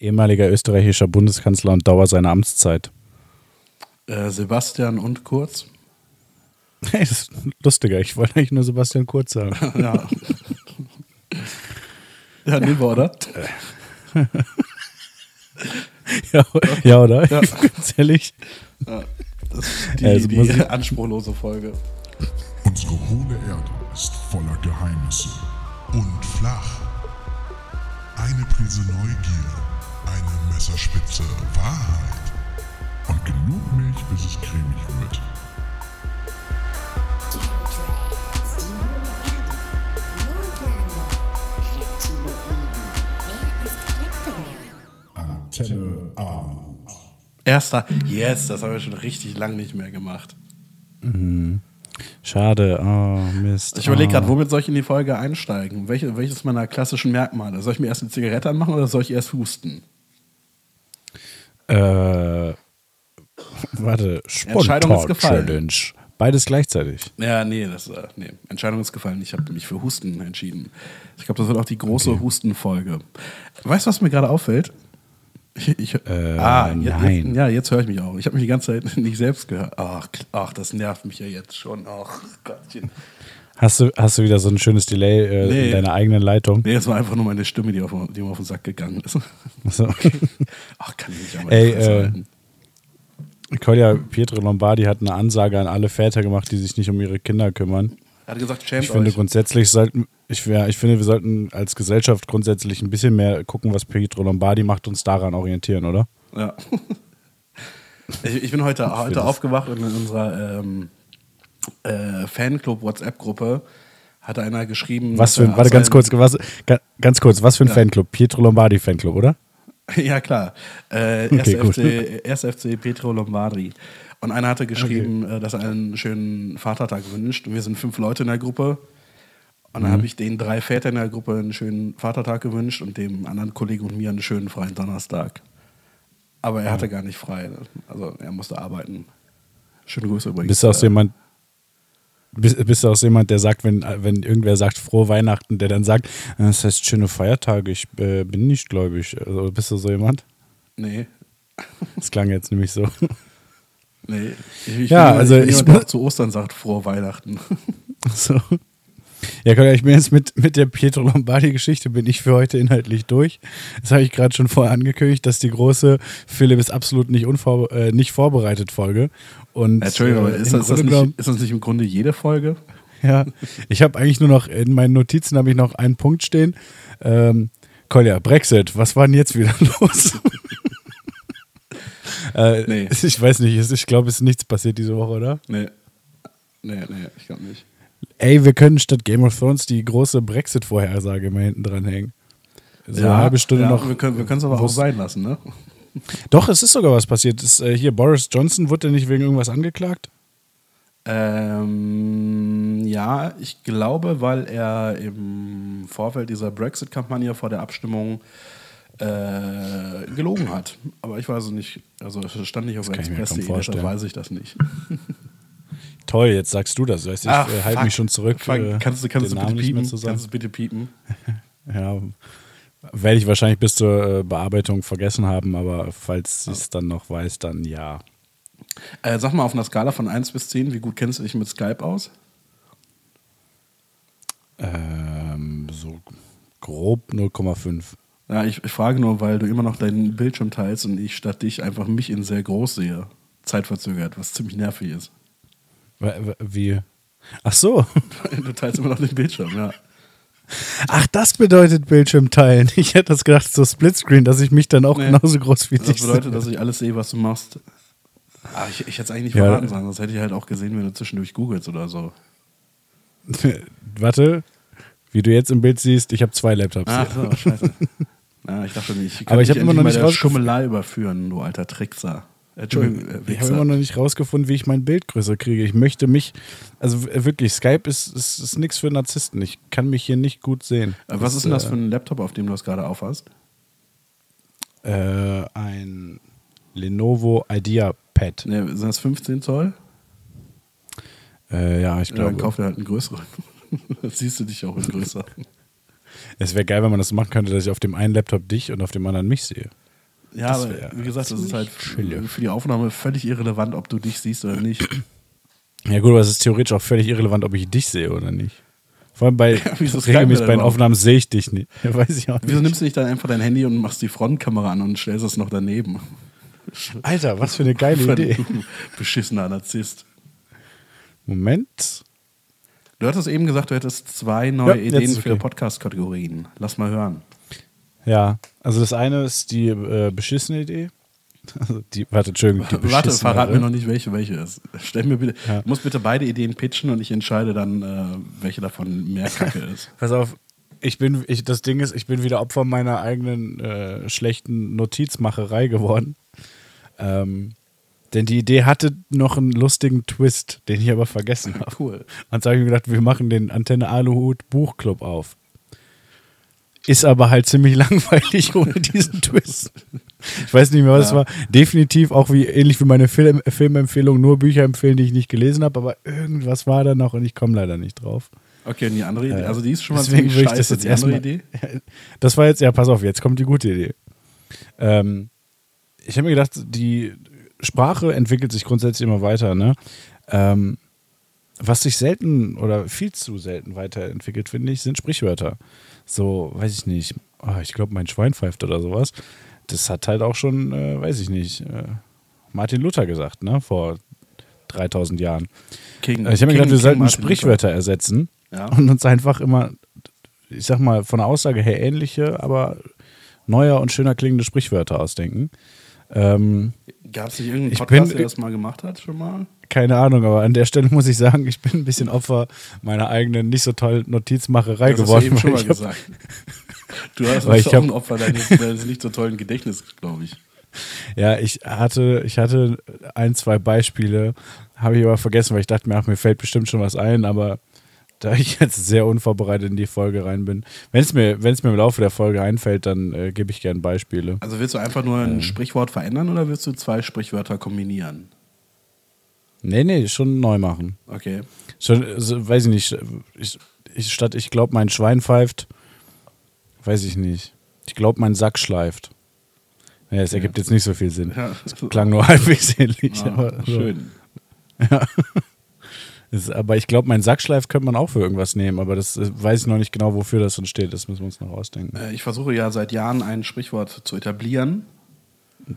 Ehemaliger österreichischer Bundeskanzler und Dauer seiner Amtszeit. Äh, Sebastian und Kurz. Hey, das ist lustiger. Ich wollte eigentlich nur Sebastian Kurz sagen. ja. ja, nehmen wir, oder? ja, ja, oder? Ja. Ganz ehrlich. Ja, das ist die, Also die anspruchlose Folge. Unsere hohle Erde ist voller Geheimnisse und flach. Eine Prise Neugier, Messerspitze Wahrheit und genug Milch, bis es cremig wird. Antenne. Erster, yes, das haben wir schon richtig lang nicht mehr gemacht. Schade. Oh, Mist. Ich überlege oh. gerade, womit soll ich in die Folge einsteigen? Welche, welches meiner klassischen Merkmale? Soll ich mir erst eine Zigarette anmachen oder soll ich erst husten? Äh, warte. Entscheidung ist gefallen. Challenge. Beides gleichzeitig. Ja, nee, das, äh, nee. Entscheidung ist gefallen. Ich habe mich für Husten entschieden. Ich glaube, das wird auch die große Hustenfolge. Weißt du, was mir gerade auffällt? Ich, ich, Äh, ah, nein. Jetzt, ja, jetzt höre ich mich auch. Ich habe mich die ganze Zeit nicht selbst gehört. Ach, ach, das nervt mich ja jetzt schon. Ach, Gottchen. Hast du, hast du wieder so ein schönes Delay äh, Nee. in deiner eigenen Leitung? Nee, es war einfach nur meine Stimme, die, auf, die mir auf den Sack gegangen ist. So. Ach, kann ich nicht aber Ey, äh. Kolja Pietro Lombardi hat eine Ansage an alle Väter gemacht, die sich nicht um ihre Kinder kümmern. Er hat gesagt, schämt Ich finde euch. grundsätzlich sollten, ich, ja, ich finde, wir sollten als Gesellschaft grundsätzlich ein bisschen mehr gucken, was Pietro Lombardi macht, uns daran orientieren, oder? Ja. Ich, ich bin heute, heute aufgewacht und in unserer ähm, äh, Fanclub-WhatsApp-Gruppe hat einer geschrieben. Was für ein, warte ganz kurz, was, ga- ganz kurz, was für ein Ja. Fanclub? Pietro Lombardi Fanclub, oder? Ja, klar. Äh, Okay, gut. erst, FC, FC Petro Lombardi. Und einer hatte geschrieben, äh, dass er einen schönen Vatertag wünscht. Und wir sind fünf Leute in der Gruppe. Und Mhm. dann habe ich den drei Vätern in der Gruppe einen schönen Vatertag gewünscht und dem anderen Kollegen und mir einen schönen freien Donnerstag. Aber er hatte gar nicht frei. ne? Also er musste arbeiten. Schöne Grüße übrigens. Bist du auch so Äh, jemand, bist, bist du auch so jemand, der sagt, wenn, wenn irgendwer sagt frohe Weihnachten, der dann sagt, "Äh, das heißt schöne Feiertage, ich äh, bin nicht gläubig. Also, bist du so jemand? Nee. Das klang jetzt nämlich so. Nee. Ich, ich Ja, bin also jemand, ich jemand, der auch zu Ostern sagt, frohe Weihnachten. so. Ja, Kolja, ich bin jetzt mit, mit der Pietro Lombardi-Geschichte bin ich für heute inhaltlich durch. Das habe ich gerade schon vorher angekündigt, dass die große Philipp ist absolut nicht, unvor, äh, nicht vorbereitet Folge. Und, Entschuldigung, aber äh, ist das, das nicht, ist das nicht im Grunde jede Folge? Ja, ich habe eigentlich nur noch in meinen Notizen habe ich noch einen Punkt stehen. Ähm, Kolja, Brexit, was war denn jetzt wieder los? äh, Nee. Ich weiß nicht, ich glaube, es ist nichts passiert diese Woche, oder? Nee. Nee, nee, ich glaube nicht. Ey, wir können statt Game of Thrones die große Brexit-Vorhersage mal hinten dran hängen. So eine halbe Stunde ja, noch. Wir können es aber auch sein lassen, ne? Doch, es ist sogar was passiert. Es, äh, hier, Boris Johnson wurde nicht wegen irgendwas angeklagt? Ähm, ja, ich glaube, weil er im Vorfeld dieser Brexit-Kampagne vor der Abstimmung äh, gelogen hat. Aber ich weiß es nicht. Also stand nicht auf Express.de, deshalb weiß ich das nicht. Toll, jetzt sagst du das. Weißt, ich Ach, äh, halte fuck. mich schon zurück. Fuck, äh, kannst du, kannst du Namen bitte piepen? Kannst du bitte piepen? Ja, werde ich wahrscheinlich bis zur äh, Bearbeitung vergessen haben, aber falls ich es dann noch weiß, dann ja. Äh, sag mal auf einer Skala von 1 bis 10, wie gut kennst du dich mit Skype aus? Ähm, so grob 0,5. Ja, ich, ich frage nur, weil du immer noch deinen Bildschirm teilst und ich statt dich einfach mich in sehr groß sehe. Zeitverzögert, was ziemlich nervig ist. Wie? Ach so. Du teilst immer noch den Bildschirm, ja. Ach, das bedeutet Bildschirm teilen. Ich hätte das gedacht, so Splitscreen, dass ich mich dann auch Nee. genauso groß wie Das dich bedeutet, sehe. dass ich alles sehe, was du machst. Ah, ich, ich hätte es eigentlich nicht Ja. verraten sollen, sonst hätte ich halt auch gesehen, wenn du zwischendurch googelst oder so. Warte, wie du jetzt im Bild siehst, ich habe zwei Laptops Ach so, scheiße. Ja, ich dachte schon, ich kann Aber ich dich hab immer noch nicht rausgef- Schummelei überführen, du alter Trickser. Entschuldigung, äh, Ich habe Wichser. immer noch nicht rausgefunden, wie ich mein Bild größer kriege. Ich möchte mich, also wirklich, Skype ist, ist, ist nichts für Narzissten. Ich kann mich hier nicht gut sehen. Äh, Was Das, ist denn das äh, für ein Laptop, auf dem du das gerade aufhast? Äh, ein Lenovo IdeaPad. Ne, sind das 15 Zoll? Äh, ja, ich Ja, dann glaube, kauf dir halt einen größeren. Dann siehst du dich auch in größer. es wäre geil, wenn man das machen könnte, dass ich auf dem einen Laptop dich und auf dem anderen mich sehe. Ja, Das aber wie gesagt, das ist halt chille. für die Aufnahme völlig irrelevant, ob du dich siehst oder nicht. Ja gut, aber es ist theoretisch auch völlig irrelevant, ob ich dich sehe oder nicht. Vor allem bei wir regelmäßig bei den? Aufnahmen sehe ich dich nicht. Ja, weiß ich auch nicht. Wieso nimmst du nicht dann einfach dein Handy und machst die Frontkamera an und stellst es noch daneben? Alter, was für eine geile Idee. Beschissener Narzisst. Moment. Du hattest eben gesagt, du hättest zwei neue Ja, Ideen für. Podcast-Kategorien. Lass mal hören. Ja, also das eine ist die äh, beschissene Idee. Also die, warte, Entschuldigung, die Warte, verrat mir noch nicht, welche welche ist. Stell mir bitte, Ja. du musst bitte beide Ideen pitchen und ich entscheide dann, äh, welche davon mehr Kacke ist. Pass auf, ich bin, ich, das Ding ist, ich bin wieder Opfer meiner eigenen äh, schlechten Notizmacherei geworden. Ähm, denn die Idee hatte noch einen lustigen Twist, den ich aber vergessen habe. Cool. Und so habe ich mir gedacht, wir machen den Antenne Aluhut Buchclub auf. Ist aber halt ziemlich langweilig ohne diesen Twist. Ich weiß nicht mehr, was es Ja. war. Definitiv auch wie ähnlich wie meine Film, Filmempfehlung, nur Bücher empfehlen, die ich nicht gelesen habe, aber irgendwas war da noch und ich komme leider nicht drauf. Okay, und die andere Idee, also die ist schon mal Deswegen ziemlich würde ich scheiße. das jetzt die andere erstmal. Idee? Das war jetzt, ja, pass auf, jetzt kommt die gute Idee. Ähm, ich habe mir gedacht, die Sprache entwickelt sich grundsätzlich immer weiter, ne? Ähm, was sich selten oder viel zu selten weiterentwickelt, finde ich, sind Sprichwörter. So, weiß ich nicht, oh, ich glaube, mein Schwein pfeift oder sowas. Das hat halt auch schon, äh, weiß ich nicht, äh, Martin Luther gesagt, ne? Vor 3000 Jahren. King, Äh, Ich habe mir gedacht, wir King sollten Martin Sprichwörter ersetzen Ja. und uns einfach immer, ich sag mal, von der Aussage her ähnliche, aber neuer und schöner klingende Sprichwörter ausdenken. Ähm, Gab es nicht irgendeinen Podcast, bin- der das mal gemacht hat schon mal? keine Ahnung, aber an der Stelle muss ich sagen, ich bin ein bisschen Opfer meiner eigenen nicht so tollen Notizmacherei Das hast du geworden. eben schon mal gesagt. Du hast auch hab- ein Opfer deines, deines nicht so tollen Gedächtnisses, glaube ich. Ja, ich hatte, ich hatte ein, zwei Beispiele, habe ich aber vergessen, weil ich dachte mir, ach, mir fällt bestimmt schon was ein, aber da ich jetzt sehr unvorbereitet in die Folge rein bin, wenn es mir, mir im Laufe der Folge einfällt, dann äh, gebe ich gerne Beispiele. Also willst du einfach nur ein Sprichwort verändern oder willst du zwei Sprichwörter kombinieren? Nee, nee, schon neu machen. Okay. Schon, also, weiß ich nicht, ich, ich, statt ich glaube, mein Schwein pfeift, weiß ich nicht. Ich glaube, mein Sack schleift. Ja, es ergibt jetzt nicht so viel Sinn. Ja. Es klang nur halbwegs ähnlich. Ah, aber, so. Es- aber ich glaube, mein Sackschleif könnte man auch für irgendwas nehmen, aber das äh, weiß ich noch nicht genau, wofür das dann steht. Das müssen wir uns noch ausdenken. Äh, Ich versuche ja seit Jahren ein Sprichwort zu etablieren.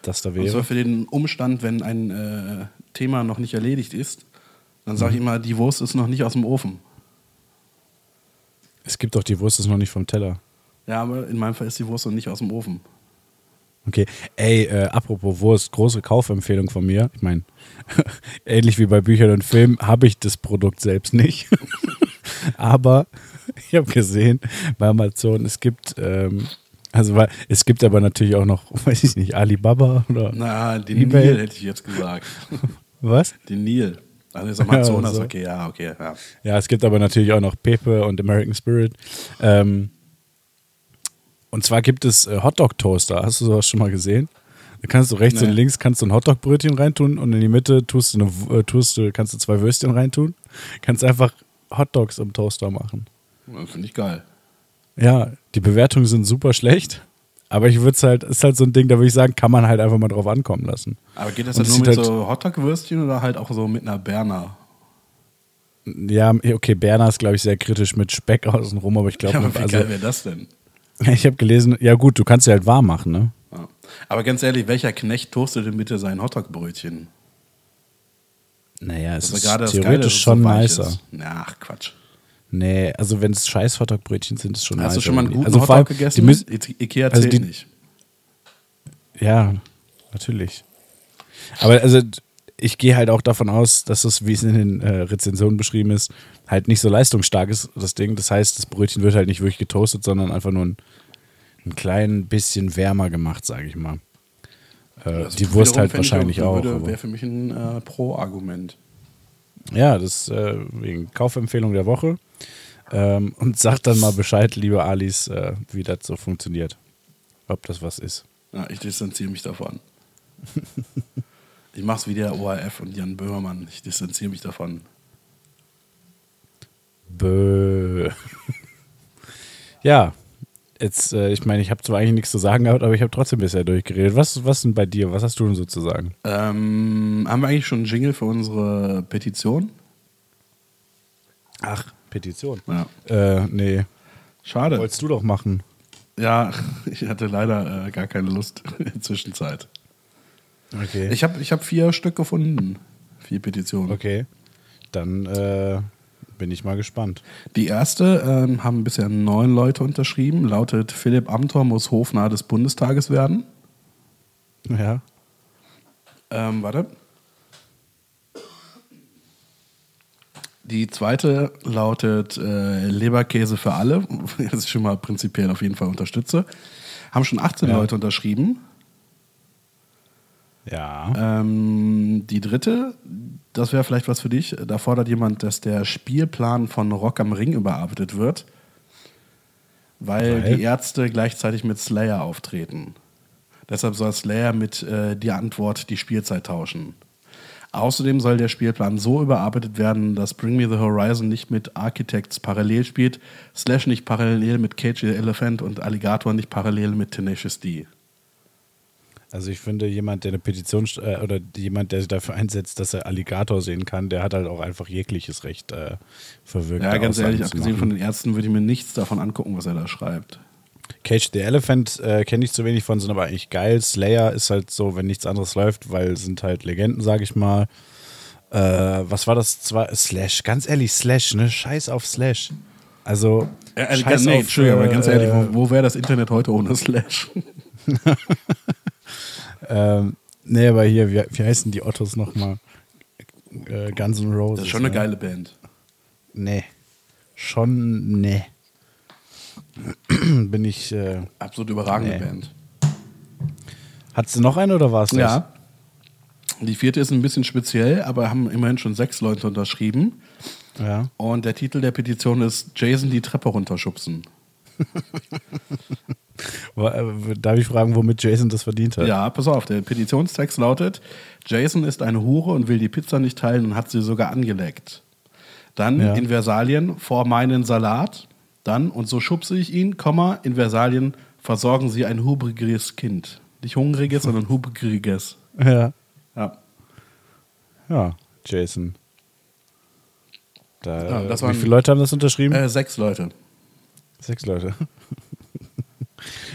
Das da Und zwar wäre. für den Umstand, wenn ein äh, Thema noch nicht erledigt ist, dann sage Mhm. ich immer, die Wurst ist noch nicht aus dem Ofen. Es gibt doch die Wurst ist noch nicht vom Teller. Ja, aber in meinem Fall ist die Wurst noch nicht aus dem Ofen. Okay. Ey, äh, apropos Wurst, große Kaufempfehlung von mir. Ich meine, ähnlich wie bei Büchern und Filmen habe ich das Produkt selbst nicht. aber ich habe gesehen bei Amazon, es gibt, ähm, also weil, es gibt aber natürlich auch noch, weiß ich nicht, Alibaba oder Na, den eBay. Nil hätte ich jetzt gesagt. was? Den Nil. Also ist Amazonas, Ja, so. okay, ja, okay, ja. Ja, es gibt aber natürlich auch noch Pepe und American Spirit. Ähm, und zwar gibt es äh, Hotdog-Toaster. Hast du sowas schon mal gesehen? Da kannst du rechts Nee. und links kannst du ein Hotdog-Brötchen reintun und in die Mitte tust du, eine, äh, tust du, kannst du zwei Würstchen reintun. Kannst einfach Hotdogs im Toaster machen. Finde ich geil. Ja, die Bewertungen sind super schlecht. Aber ich würde es halt, ist halt so ein Ding, da würde ich sagen, kann man halt einfach mal drauf ankommen lassen. Aber geht das dann nur mit halt- so Hotdog-Würstchen oder halt auch so mit einer Berner? Ja, okay, Berner ist, glaube ich, sehr kritisch mit Speck außenrum, aber ich glaube, Ja, aber wie also, geil wäre das denn? ich habe gelesen, ja gut, du kannst sie halt warm machen, ne? Ja. Aber ganz ehrlich, welcher Knecht toastet denn bitte sein Hotdog-Brötchen? Naja, es Also ist Geile, theoretisch es schon so nicer. ist. Ach, Quatsch. Nee, also wenn es scheiß Hotdog-Brötchen sind, ist schon Hast du nicer. schon mal einen guten also vor allem, Hotdog gegessen? Die müssen, Ikea also zählt die- nicht. ja, natürlich. Aber also ich gehe halt auch davon aus, dass es, wie es in den äh, Rezensionen beschrieben ist, halt nicht so leistungsstark ist, das Ding. Das heißt, das Brötchen wird halt nicht wirklich getoastet, sondern einfach nur ein, ein klein bisschen wärmer gemacht, sage ich mal. Äh, Also die Wurst halt wahrscheinlich auch. Aber- Wäre für mich ein äh, Pro-Argument. Ja, das äh, wegen Kaufempfehlung der Woche. Ähm, und sagt dann mal Bescheid, liebe Alis, äh, wie das so funktioniert. Ob das was ist. Ja, ich distanziere mich davon. ich mach's wie der ORF und Jan Böhmermann. Ich distanziere mich davon. Bö. ja, Jetzt, äh, ich meine, ich habe zwar eigentlich nichts zu sagen gehabt, aber ich habe trotzdem bisher durchgeredet. Was, was denn bei dir? Was hast du denn so zu sagen? Ähm, haben wir eigentlich schon einen Jingle für unsere Petition? Ach, Petition. Ja. Äh, nee. Schade. Wolltest du doch machen. Ja, ich hatte leider äh, gar keine Lust in der Zwischenzeit. Okay. Ich habe ich hab vier Stück gefunden. Vier Petitionen. okay. Dann äh, bin ich mal gespannt. Die erste ähm, haben bisher neun Leute unterschrieben. Lautet: Philipp Amthor muss Hofnarr des Bundestages werden. Ja. Ähm, warte. Die zweite lautet äh, Leberkäse für alle. Das ich schon mal prinzipiell auf jeden Fall unterstütze. Haben schon 18 Ja. Leute unterschrieben. Ja. Ähm, die dritte, das wäre vielleicht was für dich. Da fordert jemand, dass der Spielplan von Rock am Ring überarbeitet wird, weil, Weil? die Ärzte gleichzeitig mit Slayer auftreten. Deshalb soll Slayer mit äh, die Antwort die Spielzeit tauschen. Außerdem soll der Spielplan so überarbeitet werden, dass Bring Me the Horizon nicht mit Architects parallel spielt, Slash nicht parallel mit Cage the Elephant und Alligator nicht parallel mit Tenacious D. Also ich finde, jemand, der eine Petition äh, oder jemand, der sich dafür einsetzt, dass er Alligator sehen kann, der hat halt auch einfach jegliches Recht äh, verwirkt. Ja, ganz Aussagen ehrlich, abgesehen von den Ärzten würde ich mir nichts davon angucken, was er da schreibt. Cage the Elephant äh, kenne ich zu wenig von, sind aber eigentlich geil. Slayer ist halt so, wenn nichts anderes läuft, weil sind halt Legenden, sage ich mal. Äh, was war das? Zwei, Slash, ganz ehrlich, Slash, ne? Scheiß auf Slash. Also, Ja, also, scheiß nee, auf, Entschuldigung, aber ganz äh, ehrlich, wo, wo wäre das Internet heute ohne Slash? Ähm, nee, aber hier, wie, wie heißen die Ottos nochmal? Äh, Guns N' Roses. Das ist schon eine ne? geile Band. Nee. Schon, nee. Bin ich. Äh, Absolut überragende Nee. Band. Hattest du noch eine oder war es das? Ja. Die vierte ist ein bisschen speziell, aber haben immerhin schon sechs Leute unterschrieben. Ja. Und der Titel der Petition ist Jason die Treppe runterschubsen. Äh, Darf ich fragen, womit Jason das verdient hat? Ja, pass auf, der Petitionstext lautet: Jason ist eine Hure und will die Pizza nicht teilen und hat sie sogar angeleckt. Dann Ja. in Versalien vor meinen Salat. Dann, und so schubse ich ihn, Komma, in Versalien versorgen sie ein hubriges Kind. Nicht hungriges, sondern hubriges. Ja. Ja. Ja, Jason. Da, Ja, wie viele Leute haben das unterschrieben? Äh, sechs Leute. Sechs Leute.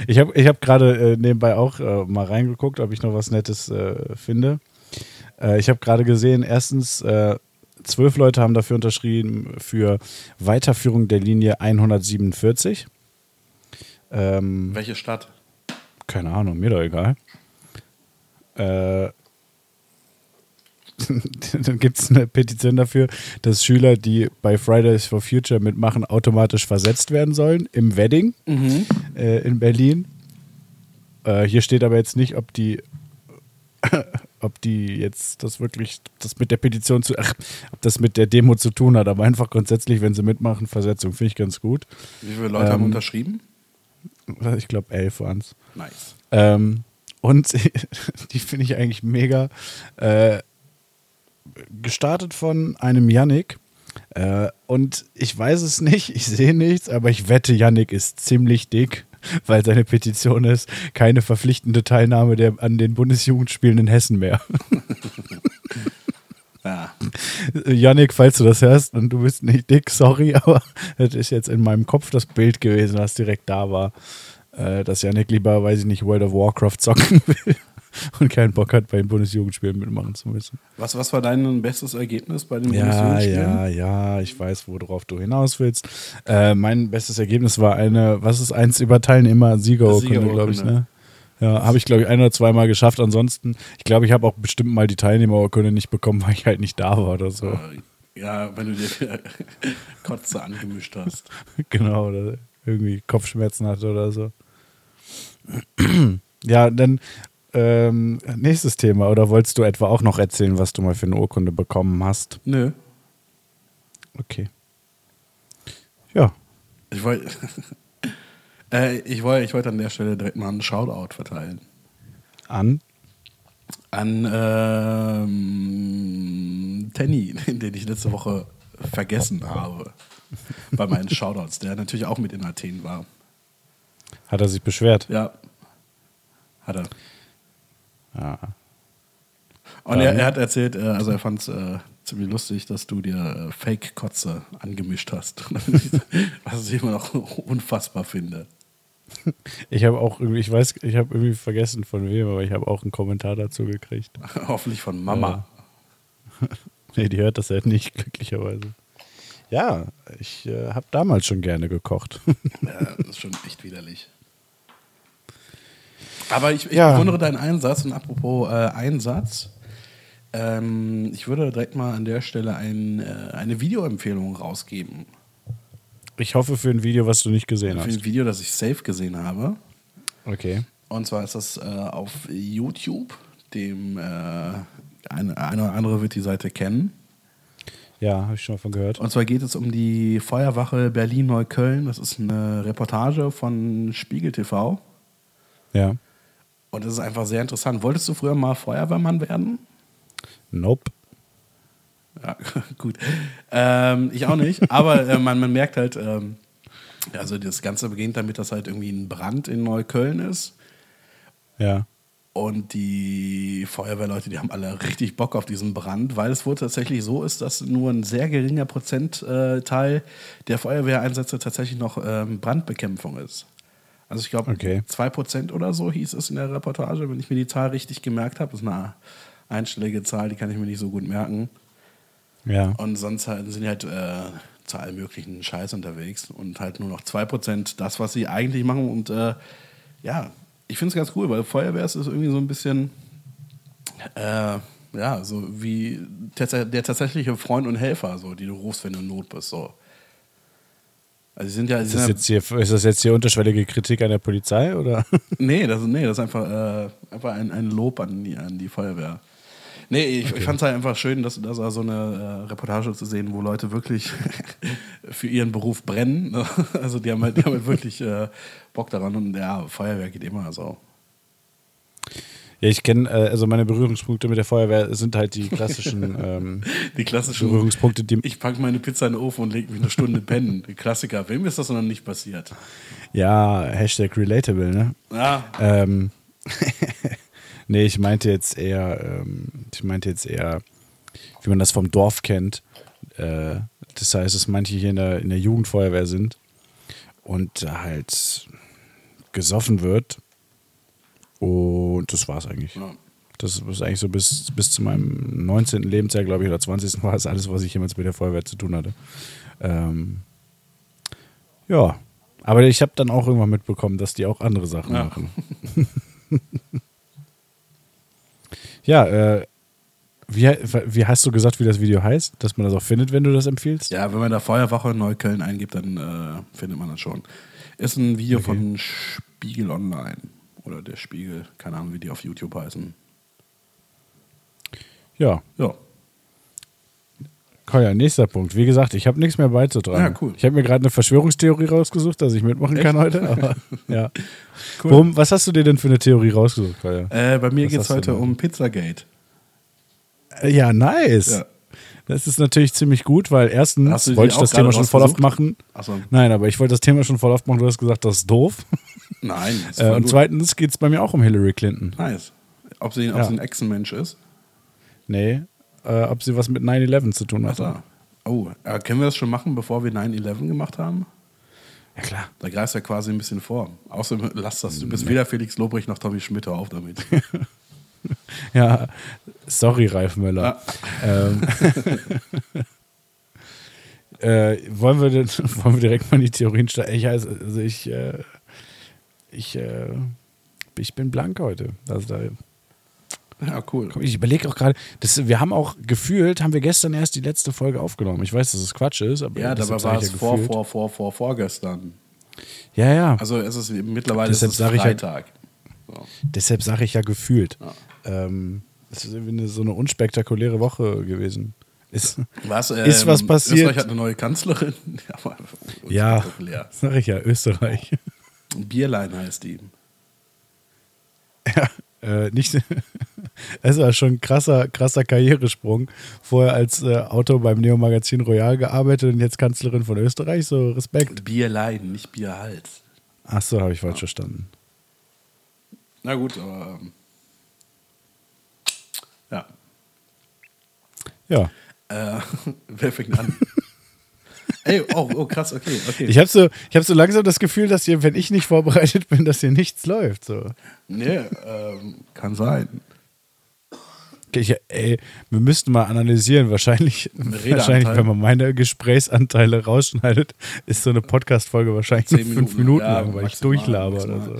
Ich habe ich hab gerade äh, nebenbei auch äh, mal reingeguckt, ob ich noch was Nettes äh, finde. Äh, ich habe gerade gesehen, erstens, äh, zwölf Leute haben dafür unterschrieben für Weiterführung der Linie 147. Ähm, Welche Stadt? keine Ahnung, mir doch egal. Dann gibt es eine Petition dafür, dass Schüler, die bei Fridays for Future mitmachen, automatisch versetzt werden sollen im Wedding äh, in Berlin. Äh, hier steht aber jetzt nicht, ob die, ob die jetzt das wirklich, das mit der Petition zu, ach, ob das mit der Demo zu tun hat, aber einfach grundsätzlich, wenn sie mitmachen, Versetzung finde ich ganz gut. Wie viele Leute haben Ähm, unterschrieben? Ich glaube, elf waren es. Nice. Ähm, und die finde ich eigentlich mega. Äh, gestartet von einem Yannick. Äh, und ich weiß es nicht, ich sehe nichts, aber ich wette, Yannick ist ziemlich dick, weil seine Petition ist, keine verpflichtende Teilnahme der, an den Bundesjugendspielen in Hessen mehr. Ja. Yannick, falls du das hörst und du bist nicht dick, sorry, aber das ist jetzt in meinem Kopf das Bild gewesen, was direkt da war, äh, dass Yannick lieber, weiß ich nicht, World of Warcraft zocken will und keinen Bock hat, bei den Bundesjugendspielen mitmachen zu müssen. Was, was war dein bestes Ergebnis bei den Ja, Bundesjugendspielen? ja, ja, ich weiß, worauf du hinaus willst. Äh, mein bestes Ergebnis war eine, was ist eins über Teilnehmer, Siegerurkunde, glaube ich, ne? Ja, habe ich, glaube ich, ein oder zweimal geschafft. Ansonsten, ich glaube, ich habe auch bestimmt mal die Teilnehmerurkunde nicht bekommen, weil ich halt nicht da war oder so. Äh, Ja, wenn du dir Kotze angemischt hast. genau, oder irgendwie Kopfschmerzen hatte oder so. ja, dann ähm, nächstes Thema. Oder wolltest du etwa auch noch erzählen, was du mal für eine Urkunde bekommen hast? Nö. Okay. Ja. Ich wollte äh, ich wollt, ich wollt an der Stelle direkt mal einen Shoutout verteilen. An. An ähm, Tenny, den ich letzte Woche vergessen habe. Bei meinen Shoutouts, der natürlich auch mit in Athen war. Hat er sich beschwert? Ja. Hat er. Ja. Und er, er hat erzählt, äh, also er fand es äh, ziemlich lustig, dass du dir äh, Fake-Kotze angemischt hast. Was ich immer noch unfassbar finde. Ich habe auch irgendwie, ich weiß, ich habe irgendwie vergessen von wem, aber ich habe auch einen Kommentar dazu gekriegt. Hoffentlich von Mama. Nee, die hört das ja nicht, glücklicherweise. Ja, ich äh, habe damals schon gerne gekocht. Ja, das ist schon echt widerlich. Aber ich, ich Ja. bewundere deinen Einsatz und apropos äh, Einsatz, ähm, ich würde direkt mal an der Stelle ein, äh, eine Videoempfehlung rausgeben. Ich hoffe für ein Video, was du nicht gesehen Für hast. ein Video, das ich safe gesehen habe. Okay. Und zwar ist das äh, auf YouTube, dem äh, eine, eine oder andere wird die Seite kennen. Ja, habe ich schon mal von gehört. Und zwar geht es um die Feuerwache Berlin-Neukölln. Das ist eine Reportage von Spiegel TV. Ja. Und das ist einfach sehr interessant. Wolltest du früher mal Feuerwehrmann werden? Nope. Ja, gut. Ähm, ich auch nicht, aber äh, man, man merkt halt, ähm, also das Ganze beginnt damit, dass halt irgendwie ein Brand in Neukölln ist. Ja. Und die Feuerwehrleute, die haben alle richtig Bock auf diesen Brand, weil es wohl tatsächlich so ist, dass nur ein sehr geringer Prozentteil der Feuerwehreinsätze tatsächlich noch ähm, Brandbekämpfung ist. Also ich glaube, Okay. 2% oder so hieß es in der Reportage, wenn ich mir die Zahl richtig gemerkt habe. Das ist eine einstellige Zahl, die kann ich mir nicht so gut merken. Ja. Und sonst halt, sind halt äh, zu allem möglichen Scheiß unterwegs und halt nur noch 2% das, was sie eigentlich machen. Und äh, ja, ich finde es ganz cool, weil Feuerwehr ist irgendwie so ein bisschen, äh, ja, so wie der tatsächliche Freund und Helfer, so, die du rufst, wenn du in Not bist. So. Also sind ja, sie Ist das, sind jetzt hier, ist das jetzt hier unterschwellige Kritik an der Polizei oder? Nee, das, nee, das ist einfach, äh, einfach ein, ein Lob an die, an die Feuerwehr. Nee, ich, ich fand es halt einfach schön, dass, dass so eine äh, Reportage zu sehen, wo Leute wirklich für ihren Beruf brennen. ne? Also die haben halt, die haben halt wirklich äh, Bock daran und ja, Feuerwehr geht immer so. Ja, ich kenne, äh, also meine Berührungspunkte mit der Feuerwehr sind halt die klassischen ähm, Die klassischen, Berührungspunkte, die. ich packe meine Pizza in den Ofen und lege mich eine Stunde pennen. Klassiker, wem ist das noch nicht passiert? Ja, Hashtag relatable, ne? Ja, Ähm, nee, ich meinte jetzt eher, ähm, ich meinte jetzt eher, wie man das vom Dorf kennt. Äh, das heißt, dass manche hier in der, in der Jugendfeuerwehr sind und halt gesoffen wird. Und das war's eigentlich. Ja. Das ist eigentlich so bis, bis zu meinem 19. Lebensjahr, glaube ich, oder 20. war es alles, was ich jemals mit der Feuerwehr zu tun hatte. Ähm, ja, aber ich habe dann auch irgendwann mitbekommen, dass die auch andere Sachen Ja. machen. ja, äh, wie, wie hast du gesagt, wie das Video heißt? Dass man das auch findet, wenn du das empfiehlst? Ja, wenn man da Feuerwache in Neukölln eingibt, dann äh, findet man das schon. Ist ein Video von Spiegel Online. Oder der Spiegel, keine Ahnung, wie die auf YouTube heißen. Ja, Ja. Kolja, nächster Punkt. Wie gesagt, ich habe nichts mehr beizutragen. Ja, cool. Ich habe mir gerade eine Verschwörungstheorie rausgesucht, dass ich mitmachen kann heute. Aber, ja. Cool. Worum, was hast du dir denn für eine Theorie rausgesucht, Kolja? Äh, bei mir geht es heute um Pizzagate. Äh, Ja, nice. Ja. Das ist natürlich ziemlich gut, weil erstens wollte ich das Thema schon voll oft machen. Achso. Nein, aber ich wollte das Thema schon voll oft machen. Du hast gesagt, das ist doof. Nein. Ist Äh, und gut. zweitens geht es bei mir auch um Hillary Clinton. Nice. Ob sie, ob Ja. sie ein Echsenmensch ist? Nee, äh, ob sie was mit 9-11 zu tun hat. Achso. Oh, äh, können wir das schon machen, bevor wir 9-11 gemacht haben? Ja, klar. Da greifst du ja quasi ein bisschen vor. Außerdem lass das. Du bist weder Felix Lobrecht noch Tommy Schmidt auf damit. Ja, sorry, Ralf Möller. Ähm, äh, wollen, wir denn, wollen wir direkt mal in die Theorien steigen? Ich, also, ich, äh, ich, äh, ich bin blank heute. Also da, Ja, cool. Ich überlege auch gerade, wir haben auch gefühlt, haben wir gestern erst die letzte Folge aufgenommen. Ich weiß, dass es Quatsch ist, aber Ja, dabei war es ja vor, vor, vor, vor, vorgestern. Ja, ja. Also es ist mittlerweile Deshalb ist es sag ich Freitag. So. deshalb sage ich ja gefühlt. Ja. Ähm, es ist irgendwie eine, so eine unspektakuläre Woche gewesen. Ist, Was, Ist was passiert? Österreich hat eine neue Kanzlerin. ja, ja, unspektakulär. sag ich ja, Österreich. Bierlein heißt die. Ja, äh, nicht. Es war schon ein krasser, krasser Karrieresprung. Vorher als äh, Autor beim Neo-Magazin Royal gearbeitet und jetzt Kanzlerin von Österreich. So Respekt. Bierlein, nicht Bierhals. Ach so, habe ich falsch verstanden. Na gut, aber. Ähm, Ja. Äh, wer fängt an? Ey, oh, oh, krass, okay, okay. Ich habe so, ich hab so langsam das Gefühl, dass hier, wenn ich nicht vorbereitet bin, dass hier nichts läuft. So. nee, ähm, kann sein. Ich, ey, wir müssten mal analysieren. Wahrscheinlich, wahrscheinlich, wenn man meine Gesprächsanteile rausschneidet, ist so eine Podcast-Folge wahrscheinlich Zehn fünf Minuten, Minuten ja, lang, weil ich maximal, durchlaber oder so.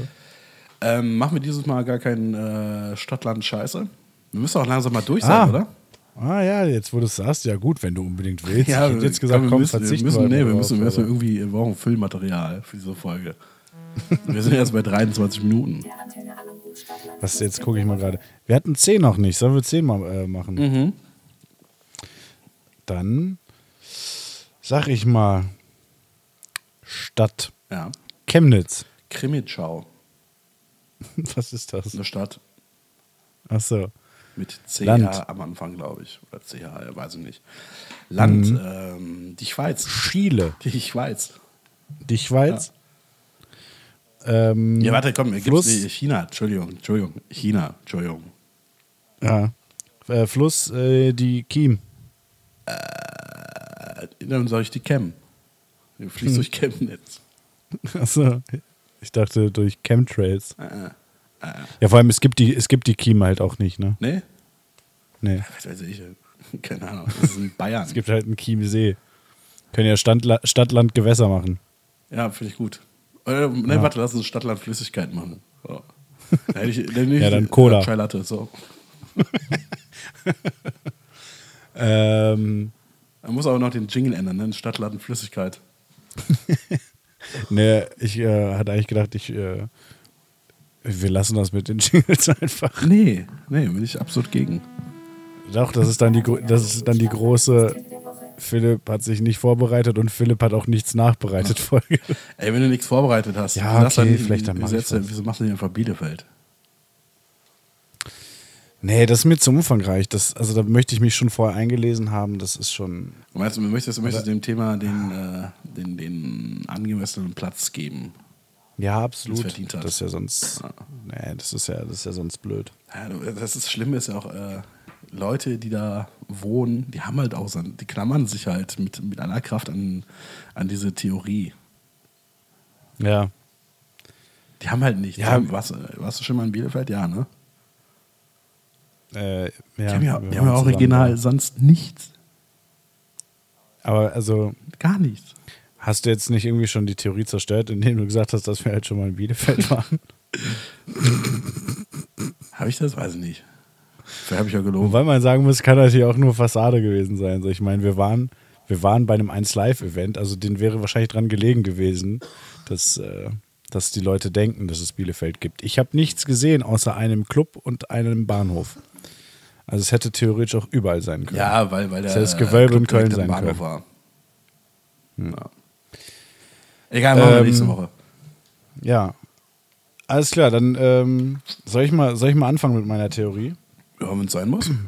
Ähm, machen wir dieses Mal gar kein äh, Stadtland-Scheiße? Wir müssen auch langsam mal durch Ah. sein, oder? Ah ja, jetzt wo du es sagst, ja gut, wenn du unbedingt willst. ich hätte jetzt gesagt, wir komm, müssen, wir verzichten müssen, nee, wir müssen, aber- irgendwie, wir brauchen Füllmaterial für diese Folge. wir sind erst bei 23 Minuten. Was, jetzt gucke ich mal gerade. Wir hatten 10 noch nicht. Sollen wir 10 mal äh, machen? Mhm. Dann sag ich mal Stadt Ja. Chemnitz. Krimitschau, Was ist das? eine Stadt Achso. Mit CH Land. am Anfang, glaube ich. Oder CH, ja, weiß ich nicht. Land, Mhm. ähm, die Schweiz. Chile. Die Schweiz. Die Schweiz. Ähm, Ja, warte, komm, gibt's Fluss. die China, Entschuldigung, Entschuldigung, China, Entschuldigung. Ja. Äh, Fluss, äh, die Kiem. Äh, dann soll ich die Chem. Du Hm. fließt durch Chemnitz. Achso. Ich dachte durch Chemtrails. Äh, äh. Ja, vor allem, es gibt die, es gibt die Kiem halt auch nicht, ne? Nee? Nee. Was weiß ich, keine Ahnung. Das ist in Bayern. Es gibt halt einen Chiemsee. Können ja Standla Stadtland Gewässer machen. ja, finde ich gut. Äh, ne, warte, lass uns Stadtland Flüssigkeit machen. So. Da hätte ich, dann Ja, dann Cola. Chai Latte, so. Ähm, Man muss aber noch den Jingle ändern, ne? Stadtland Flüssigkeit. ne, ich äh, hatte eigentlich gedacht, ich, äh, wir lassen das mit den Jingles einfach. Nee, nee, bin ich absolut gegen. Doch, das ist dann die, das ist dann die große. Philipp hat sich nicht vorbereitet und Philipp hat auch nichts nachbereitet Folge. Ey, wenn du nichts vorbereitet hast, Ja, du okay, dann- vielleicht dann mach ich wieso machst du nicht einfach Bielefeld? Nee, das ist mir zu umfangreich. Das, also da möchte ich mich schon vorher eingelesen haben. Das ist schon. Du meinst, du möchtest, du möchtest dem Thema den, äh, den, den angemessenen Platz geben. Ja, absolut. Das. Das ist ja sonst. Nee, das ist ja, das ist ja sonst blöd. Ja, das ist Schlimme ist ja auch, äh, Leute, die da wohnen, die haben halt auch so, die klammern sich halt mit, mit aller Kraft an, an diese Theorie. Ja. Die haben halt nicht. Ja. Warst, warst du schon mal in Bielefeld? Ja, ne? Äh, ja, Die haben ja, wir die haben ja original zusammen sonst nichts. Aber also, Gar nichts. Hast du jetzt nicht irgendwie schon die Theorie zerstört, indem du gesagt hast, dass wir halt schon mal in Bielefeld waren? Habe ich das? Weiß ich nicht. Vielleicht habe ich ja gelogen. Wobei man sagen muss, kann natürlich auch nur Fassade gewesen sein. So, ich meine, wir waren, wir waren bei einem 1 Live-Event, also denen wäre wahrscheinlich dran gelegen gewesen, dass, äh, dass die Leute denken, dass es Bielefeld gibt. Ich habe nichts gesehen außer einem Club und einem Bahnhof. Also es hätte theoretisch auch überall sein können. Ja, weil, weil der Das das Gewölbe in Club direkt Köln sein Bahnhof können. war. Ja. Egal, machen wir Ähm, nächste Woche. Ja. Alles klar, dann ähm, soll, ich mal, soll ich mal anfangen mit meiner Theorie? Ja, wenn es sein muss.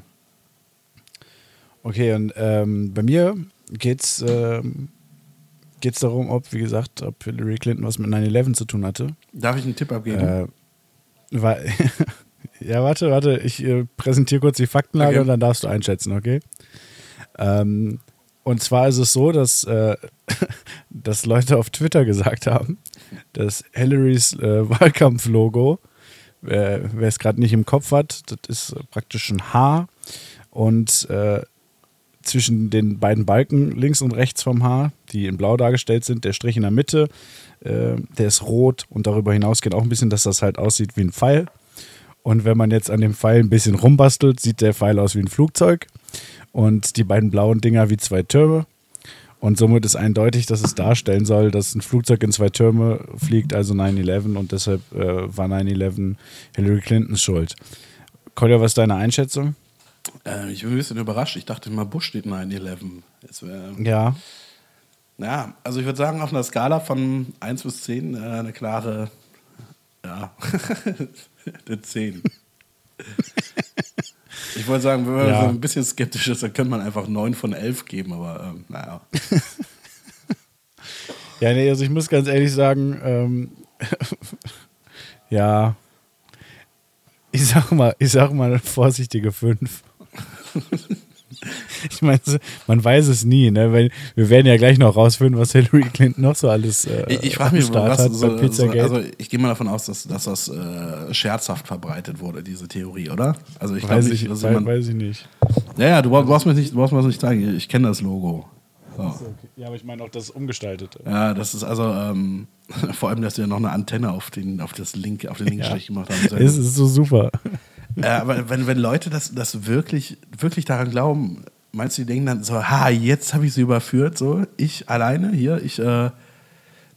Okay, und ähm, bei mir geht's ähm, geht's darum, ob, wie gesagt, ob Hillary Clinton was mit 9-11 zu tun hatte. Darf ich einen Tipp abgeben? Äh, weil, ja, warte, warte, ich äh, präsentiere kurz die Faktenlage Okay. und dann darfst du einschätzen, okay? Ähm, und zwar ist es so, dass, äh, dass Leute auf Twitter gesagt haben, dass Hillarys äh, Wahlkampflogo, äh, wer es gerade nicht im Kopf hat, das ist praktisch ein Haar und äh, zwischen den beiden Balken links und rechts vom Haar, die in blau dargestellt sind, der Strich in der Mitte, äh, der ist rot und darüber hinaus geht auch ein bisschen, dass das halt aussieht wie ein Pfeil. Und wenn man jetzt an dem Pfeil ein bisschen rumbastelt, sieht der Pfeil aus wie ein Flugzeug und die beiden blauen Dinger wie zwei Türme. Und somit ist eindeutig, dass es darstellen soll, dass ein Flugzeug in zwei Türme fliegt, also 9-11 und deshalb äh, war 9-11 Hillary Clintons Schuld. Kolja, was ist deine Einschätzung? Äh, ich bin ein bisschen überrascht. Ich dachte mal, Bush steht 9-11. Es wär- Ja, Ja, also ich würde sagen, auf einer Skala von 1 bis 10 äh, eine klare, ja, eine 10. Ich wollte sagen, wenn man Ja. so ein bisschen skeptisch ist, dann könnte man einfach 9 von 11 geben, aber ähm, naja. Ja, nee, also ich muss ganz ehrlich sagen, ähm, ja. Ich sag mal, ich sag mal eine vorsichtige 5. Ich meine, man weiß es nie, ne? Weil wir werden ja gleich noch rausfinden, was Hillary Clinton noch so alles äh, Ich, ich frage mich, was hat so, bei so, also ich gehe mal davon aus, dass, dass das äh, scherzhaft verbreitet wurde, diese Theorie, oder? Also ich weiß, nicht, ich, dass weiß, ich nicht. Ja, ja, du brauchst, mir nicht, du brauchst mir das nicht sagen. Ich kenne das Logo. So. Ja, aber ich meine auch das Umgestaltete. Ja, das ist also ähm, vor allem, dass wir noch eine Antenne auf den, auf das Link, auf den Linkstrich gemacht haben. Es ist so super. Äh, aber wenn, wenn Leute das, das wirklich, wirklich daran glauben, meinst du, die denken dann so, ha, jetzt habe ich sie überführt, so, ich alleine hier, ich, äh,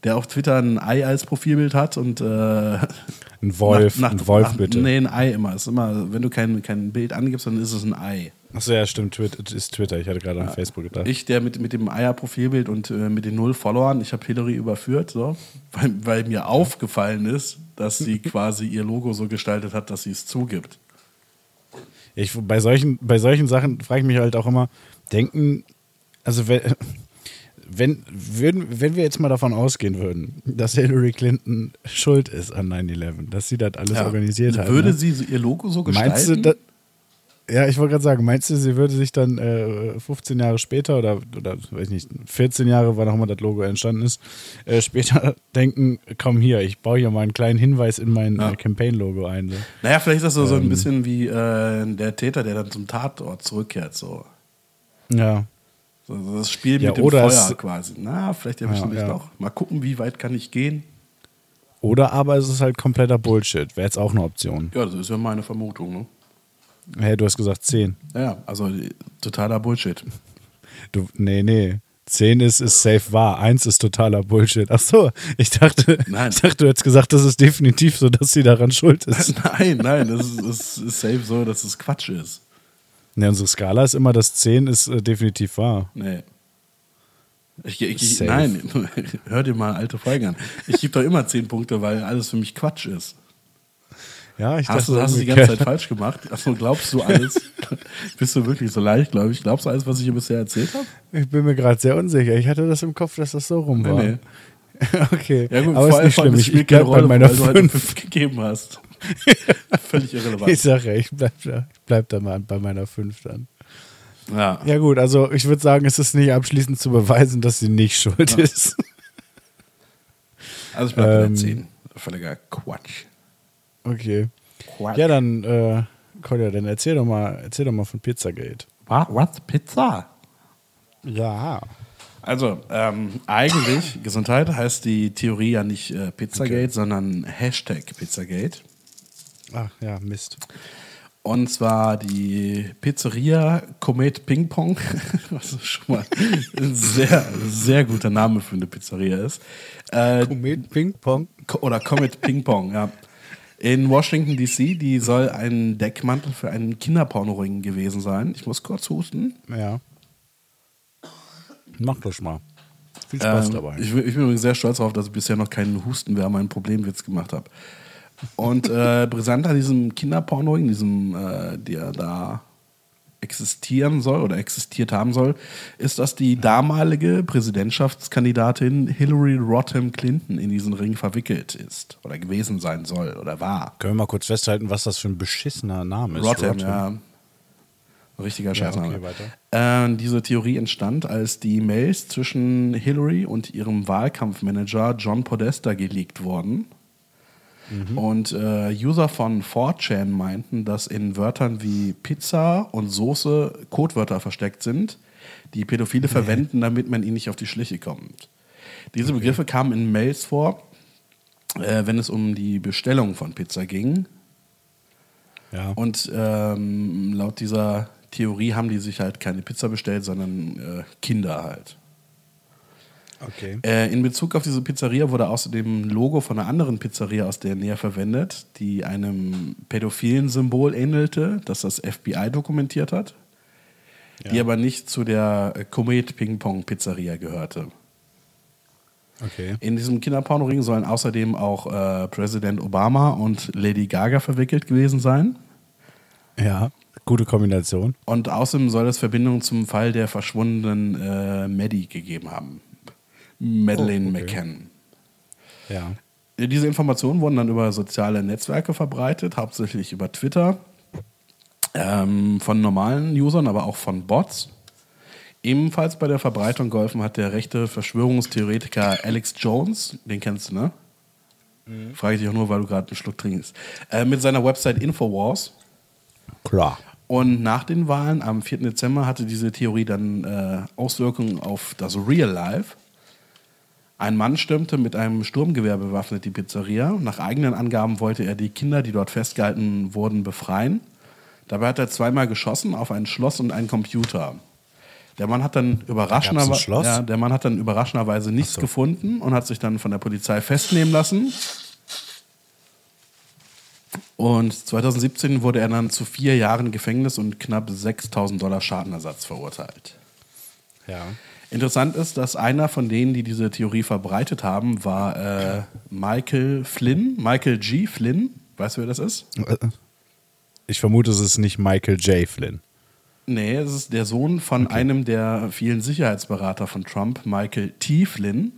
der auf Twitter ein Ei als Profilbild hat und äh, Ein Wolf, nach- nach- ein Wolf nach- bitte. Nee, ein Ei immer. Ist immer, wenn du kein, kein Bild angibst, dann ist es ein Ei. Achso, ja, stimmt. Twitter, ist Twitter. Ich hatte gerade an Facebook gedacht. Ich, der mit, mit dem Eier-Profilbild und äh, mit den null Followern, ich habe Hillary überführt, so, weil, weil mir aufgefallen ist, dass sie quasi ihr Logo so gestaltet hat, dass sie es zugibt. Ich, bei, solchen, bei solchen Sachen frage ich mich halt auch immer, denken, also wenn, wenn, würden, wenn wir jetzt mal davon ausgehen würden, dass Hillary Clinton schuld ist an 9-11, dass sie das alles organisiert hat. Würde ne? sie ihr Logo so gestalten? Meinst du, ja, ich wollte gerade sagen, meinst du, sie würde sich dann äh, 15 Jahre später oder, oder weiß ich nicht, 14 Jahre, wann auch immer das Logo entstanden ist, äh, später denken, komm hier, ich baue hier mal einen kleinen Hinweis in mein Ja. äh, Campaign-Logo ein. So. Naja, vielleicht ist das so, so ein Ähm. bisschen wie äh, der Täter, der dann zum Tatort zurückkehrt. So. Ja, so das Spiel Ja, mit dem Feuer quasi. Na, vielleicht erwischen Ja, dich ja. noch. Mal gucken, wie weit kann ich gehen. Oder aber es ist halt kompletter Bullshit. Wäre jetzt auch eine Option. Ja, das ist ja meine Vermutung. Ne? Hey, du hast gesagt 10. Ja, also totaler Bullshit. Du, nee, nee. 10 ist, ist safe wahr. 1 ist totaler Bullshit. Ach so, ich dachte, Nein. ich dachte, du hättest gesagt, das ist definitiv so, dass sie daran schuld ist. nein, nein, das ist, das ist safe so, dass es Quatsch ist. Ne, unsere Skala ist immer, dass 10 ist äh, definitiv wahr. Nee. Ich, ich, nein, hör dir mal alte Folgen an. Ich gebe doch immer 10 Punkte, weil alles für mich Quatsch ist. Ja, ich Hast du, dachte, hast du die ganze Zeit falsch gemacht? Achso, glaubst du alles? Bist du wirklich so leicht, glaube ich? Glaubst du alles, was ich hier bisher erzählt habe? Ich bin mir gerade sehr unsicher. Ich hatte das im Kopf, dass das so rum war. Nee, Okay, Ja gut, aber ist nicht schlimm. das Ich, ich bleib keine bei meiner weil du halt eine 5. 5 gegeben hast. Völlig irrelevant. Ich sage, ich bleib, da, ich bleib da mal bei meiner 5 dann. Ja. Ja gut, also ich würde sagen, es ist nicht abschließend zu beweisen, dass sie nicht schuld ist. Also ich bleibe bei Ähm, der 10. Völliger Quatsch. Okay. Quatsch. Ja, dann, äh, Kolja, dann erzähl doch mal, erzähl doch mal von Pizzagate. Was? Was? Pizza? Ja. Also, ähm, eigentlich, Gesundheit heißt die Theorie ja nicht äh, Pizzagate, sondern Hashtag Pizzagate. Ach ja, Mist. Und zwar die Pizzeria Comet Ping Pong, was schon mal ein sehr, sehr guter Name für eine Pizzeria ist. Äh, Komet Ping Pong. Oder Comet Ping Pong, ja. In Washington DC, die soll ein Deckmantel für einen Kinderpornoring gewesen sein. Ich muss kurz husten. Ja. Mach das mal. Viel Spaß Ähm, dabei. Ich, bin- ich bin übrigens sehr stolz darauf, dass ich bisher noch keinen Hustenwärmer, einen Problemwitz gemacht habe. Und äh, brisant an diesem Kinderpornoring, diesem, äh, der da existieren soll oder existiert haben soll, ist, dass die damalige Präsidentschaftskandidatin Hillary Rodham Clinton in diesen Ring verwickelt ist oder gewesen sein soll oder war. Können wir mal kurz festhalten, was das für ein beschissener Name ist? Rodham, ja. Richtiger Scheißname. okay, weiter. äh, diese Theorie entstand, als die Mails zwischen Hillary und ihrem Wahlkampfmanager John Podesta geleakt wurden. Mhm. Und äh, User von 4chan meinten, dass in Wörtern wie Pizza und Soße Codewörter versteckt sind, die Pädophile verwenden, damit man ihnen nicht auf die Schliche kommt. Diese Begriffe kamen in Mails vor, äh, wenn es um die Bestellung von Pizza ging. Ja. Und ähm, laut dieser Theorie haben die sich halt keine Pizza bestellt, sondern äh, Kinder halt. Okay. Äh, in Bezug auf diese Pizzeria wurde außerdem ein Logo von einer anderen Pizzeria aus der Nähe verwendet, die einem pädophilen Symbol ähnelte, das das FBI dokumentiert hat, die Ja. aber nicht zu der äh, Komet Ping Pong Pizzeria gehörte. Okay. In diesem Kinderpornoring sollen außerdem auch äh, Präsident Obama und Lady Gaga verwickelt gewesen sein. Ja, gute Kombination. Und außerdem soll es Verbindungen zum Fall der verschwundenen äh, Maddie gegeben haben. Madeleine Oh, okay. McCann. Ja. Diese Informationen wurden dann über soziale Netzwerke verbreitet, hauptsächlich über Twitter, ähm, von normalen Usern, aber auch von Bots. Ebenfalls bei der Verbreitung geholfen hat der rechte Verschwörungstheoretiker Alex Jones, den kennst du, ne? Mhm. Frage ich dich auch nur, weil du gerade einen Schluck trinkst. Äh, mit seiner Website Infowars. Klar. Und nach den Wahlen am 4. Dezember hatte diese Theorie dann äh, Auswirkungen auf das Real Life. Ein Mann stürmte mit einem Sturmgewehr bewaffnet die Pizzeria. Nach eigenen Angaben wollte er die Kinder, die dort festgehalten wurden, befreien. Dabei hat er zweimal geschossen auf ein Schloss und einen Computer. Der Mann hat dann überraschenderweise, ja, der Mann hat dann überraschenderweise nichts so. gefunden und hat sich dann von der Polizei festnehmen lassen. Und 2017 wurde er dann zu vier Jahren Gefängnis und knapp 6000 Dollar Schadenersatz verurteilt. Ja. Interessant ist, dass einer von denen, die diese Theorie verbreitet haben, war äh, Michael Flynn, Michael G. Flynn. Weißt du, wer das ist? Ich vermute, es ist nicht Michael J. Flynn. Nee, es ist der Sohn von okay. einem der vielen Sicherheitsberater von Trump, Michael T. Flynn.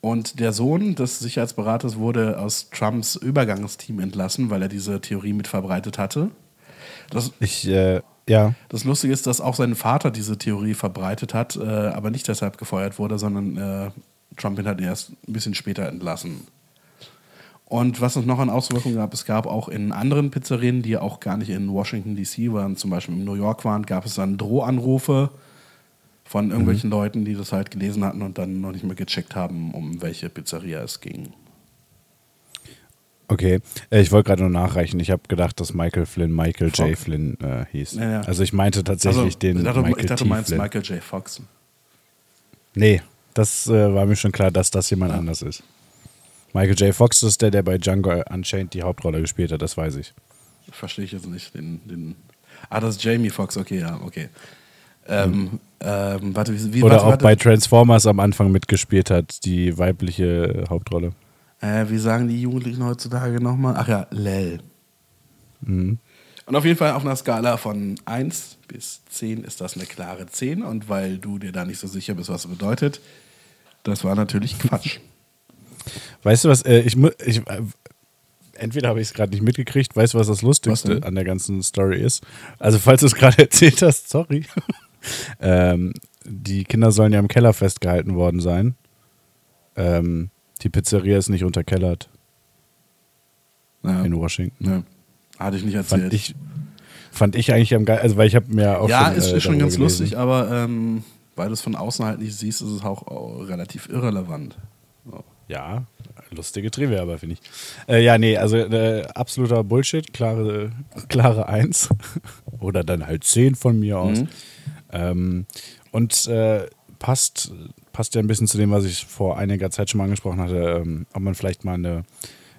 Und der Sohn des Sicherheitsberaters wurde aus Trumps Übergangsteam entlassen, weil er diese Theorie mit verbreitet hatte. Das, ich, äh, ja. Das Lustige ist, dass auch sein Vater diese Theorie verbreitet hat, äh, aber nicht deshalb gefeuert wurde, sondern äh, Trump ihn hat erst ein bisschen später entlassen. Und was es noch an Auswirkungen gab, es gab auch in anderen Pizzerien, die auch gar nicht in Washington DC waren, zum Beispiel in New York waren, gab es dann Drohanrufe von irgendwelchen mhm. Leuten, die das halt gelesen hatten und dann noch nicht mehr gecheckt haben, um welche Pizzeria es ging. Okay, äh, ich wollte gerade nur nachreichen. Ich habe gedacht, dass Michael Flynn Michael Fox. J. Flynn äh, hieß. Ja, ja. Also ich meinte tatsächlich also, den ich dachte, Michael Ich dachte, du meinst Flynn. Michael J. Fox. Nee, das äh, war mir schon klar, dass das jemand ja. anders ist. Michael J. Fox ist der, der bei Django Unchained die Hauptrolle gespielt hat, das weiß ich. Verstehe ich jetzt nicht. Den, den ah, das ist Jamie Fox, okay, ja, okay. Ähm, ähm, warte, wie, wie, Oder warte, auch warte. bei Transformers am Anfang mitgespielt hat, die weibliche Hauptrolle. Äh, wie sagen die Jugendlichen heutzutage nochmal? Ach ja, Lel. Mhm. Und auf jeden Fall auf einer Skala von 1 bis 10 ist das eine klare 10. Und weil du dir da nicht so sicher bist, was das bedeutet, das war natürlich Quatsch. Weißt du was, äh, ich, ich äh, entweder habe ich es gerade nicht mitgekriegt, weißt du, was das Lustigste was an der ganzen Story ist? Also, falls du es gerade erzählt hast, sorry. ähm, die Kinder sollen ja im Keller festgehalten worden sein. Ähm, die Pizzeria ist nicht unterkellert. Ja. In Washington. Ja. Hatte ich nicht erzählt. Fand ich, fand ich eigentlich am geil, also weil ich habe mir auch Ja, schon, ist, äh, schon ganz gelesen. lustig, aber ähm, weil du es von außen halt nicht siehst, ist es auch, auch relativ irrelevant. So. Ja, lustige Trivia, aber finde ich. Äh, ja, nee, also äh, absoluter Bullshit, klare, klare Eins. Oder dann halt zehn von mir aus. Mhm. Ähm, und äh, passt, passt ja ein bisschen zu dem, was ich vor einiger Zeit schon mal angesprochen hatte, ähm, ob man vielleicht mal eine,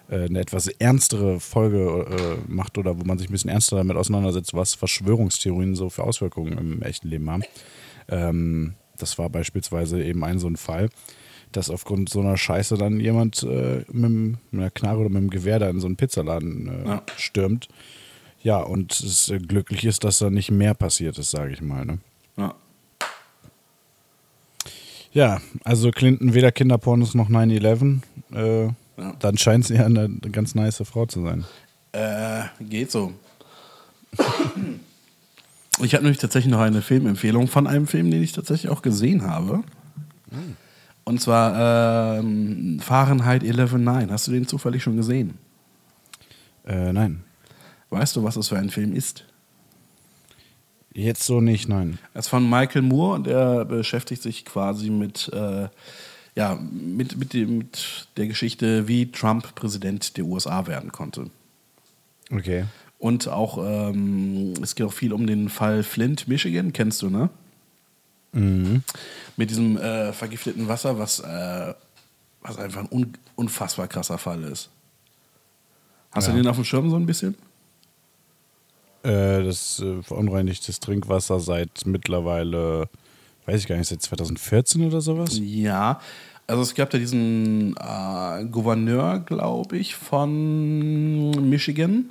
äh, eine etwas ernstere Folge äh, macht oder wo man sich ein bisschen ernster damit auseinandersetzt, was Verschwörungstheorien so für Auswirkungen im echten Leben haben. Ähm, das war beispielsweise eben ein so ein Fall dass aufgrund so einer Scheiße dann jemand äh, mit, einer Knarre oder mit einem Gewehr da in so einen Pizzaladen äh, ja. stürmt. Ja, und es äh, glücklich ist, dass da nicht mehr passiert ist, sage ich mal. Ne? Ja. Also Clinton weder Kinderpornos noch 9-11. Äh, ja. Dann scheint sie ja eine, ganz nice Frau zu sein. Äh, geht so. Ich habe nämlich tatsächlich noch eine Filmempfehlung von einem Film, den ich tatsächlich auch gesehen habe. Mhm. Und zwar ähm, Fahrenheit 11.9. Hast du den zufällig schon gesehen? Äh, nein. Weißt du, was das für ein Film ist? Jetzt so nicht, nein. Er ist von Michael Moore und er beschäftigt sich quasi mit, äh, ja, mit, mit, dem, mit der Geschichte, wie Trump Präsident der USA werden konnte. Okay. Und auch, ähm, es geht auch viel um den Fall Flint, Michigan, kennst du, ne? Mhm. Mit diesem äh, vergifteten Wasser, was, äh, was einfach ein un unfassbar krasser Fall ist. Hast ja. du den auf dem Schirm so ein bisschen? Äh, das äh, verunreinigtes Trinkwasser seit mittlerweile, weiß ich gar nicht, seit 2014 oder sowas? Ja, also es gab ja diesen äh, Gouverneur, glaube ich, von Michigan.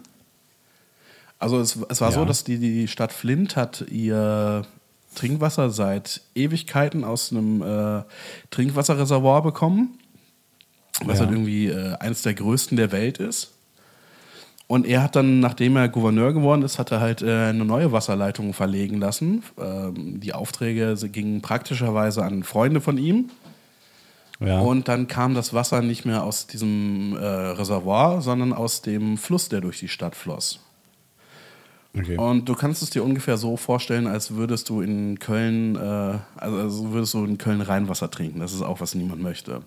Also es, es war ja. so, dass die, die Stadt Flint hat ihr Trinkwasser seit Ewigkeiten aus einem äh, Trinkwasserreservoir bekommen. was Ja. halt irgendwie äh, eines der größten der Welt ist. Und er hat dann, nachdem er Gouverneur geworden ist, hat er halt äh, eine neue Wasserleitung verlegen lassen. Ähm, die Aufträge gingen praktischerweise an Freunde von ihm. Ja. Und dann kam das Wasser nicht mehr aus diesem äh, Reservoir, sondern aus dem Fluss, der durch die Stadt floss. okay. Und du kannst es dir ungefähr so vorstellen, als würdest du in Köln, äh, also, also würdest du in Köln Rheinwasser trinken. Das ist auch, was niemand möchte.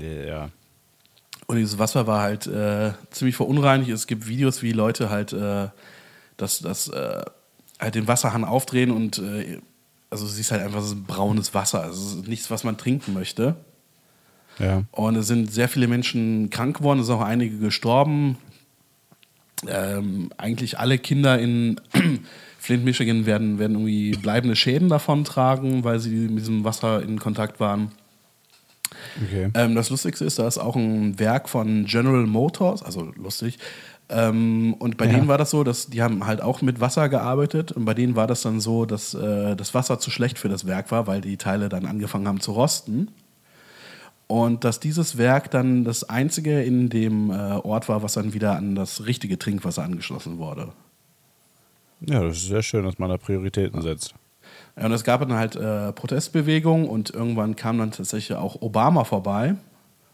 ja. Und dieses Wasser war halt äh, ziemlich verunreinigt. Es gibt Videos, wie Leute halt äh, das, das äh, halt den Wasserhahn aufdrehen und äh, also du siehst halt einfach, es ist braunes Wasser. Also es ist nichts, was man trinken möchte. Ja. Und es sind sehr viele Menschen krank geworden, es sind auch einige gestorben. Ähm, eigentlich alle Kinder in Flint, Michigan werden, werden irgendwie bleibende Schäden davon tragen, weil sie mit diesem Wasser in Kontakt waren. Okay. Ähm, das Lustigste ist, da ist auch ein Werk von General Motors, also lustig. Ähm, und bei Ja. denen war das so, dass die haben halt auch mit Wasser gearbeitet und bei denen war das dann so, dass äh, das Wasser zu schlecht für das Werk war, weil die Teile dann angefangen haben zu rosten. Und dass dieses Werk dann das einzige in dem äh, Ort war, was dann wieder an das richtige Trinkwasser angeschlossen wurde. Ja, das ist sehr schön, dass man da Prioritäten setzt. Ja, und es gab dann halt äh, Protestbewegungen und irgendwann kam dann tatsächlich auch Obama vorbei.